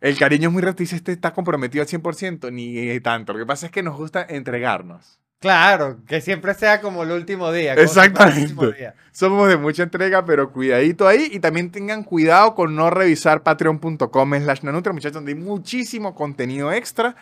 Speaker 1: El cariño es muy. Dice, este está comprometido al 100%, ni tanto. Lo que pasa es que nos gusta entregarnos.
Speaker 2: Claro, que siempre sea como el último día.
Speaker 1: Exactamente.
Speaker 2: último día.
Speaker 1: Somos de mucha entrega, pero cuidadito ahí. Y también tengan cuidado con no revisar patreon.com slash nanutra, muchachos, donde hay muchísimo contenido extra.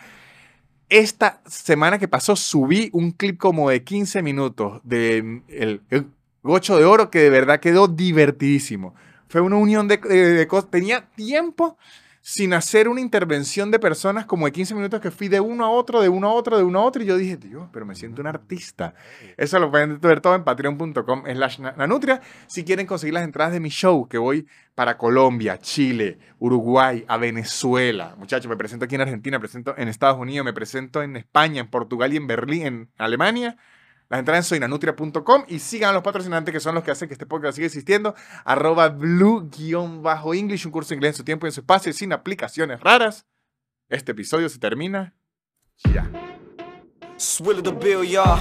Speaker 1: Esta semana que pasó subí un clip como de 15 minutos de mm, el, el Gocho de Oro que de verdad quedó divertidísimo. Fue una unión de, de- de cosas. Tenía tiempo sin hacer una intervención de personas como de 15 minutos que fui de uno a otro, de uno a otro, de uno a otro. Y yo dije, Dios, pero me siento un artista. Eso lo pueden ver todo en patreon.com slash nanutria. Si quieren conseguir las entradas de mi show, que voy para Colombia, Chile, Uruguay, a Venezuela. Muchachos, me presento aquí en Argentina, me presento en Estados Unidos, me presento en España, en Portugal y en Berlín, en Alemania. Las entradas en soynanutria.com y sigan a los patrocinantes que son los que hacen que este podcast siga existiendo. Arroba blue-english, un curso de inglés en su tiempo y en su espacio y sin aplicaciones raras. Este episodio se termina ya.
Speaker 3: Swill the bill, y'all.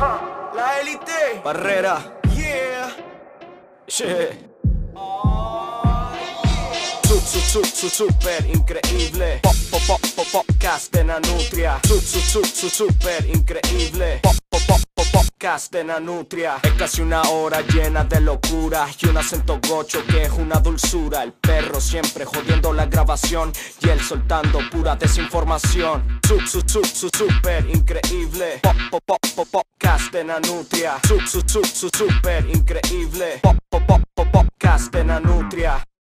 Speaker 3: La élite. Barrera. Yeah. Yeah. Su, su, su, su, super increíble. Pop, pop, pop, pop, podcast de Nanutria. Su, su, su, su, super increíble. Pop, pop, pop, pop, podcast de Nanutria. Es casi una hora llena de locura y un acento gocho que es una dulzura. El perro siempre jodiendo la grabación y él soltando pura desinformación. Su, su, su, su, super increíble. Pop, pop, pop, pop, podcast de Nanutria. Su, su, su, su, super increíble. Pop, pop, pop, pop, podcast de Nanutria.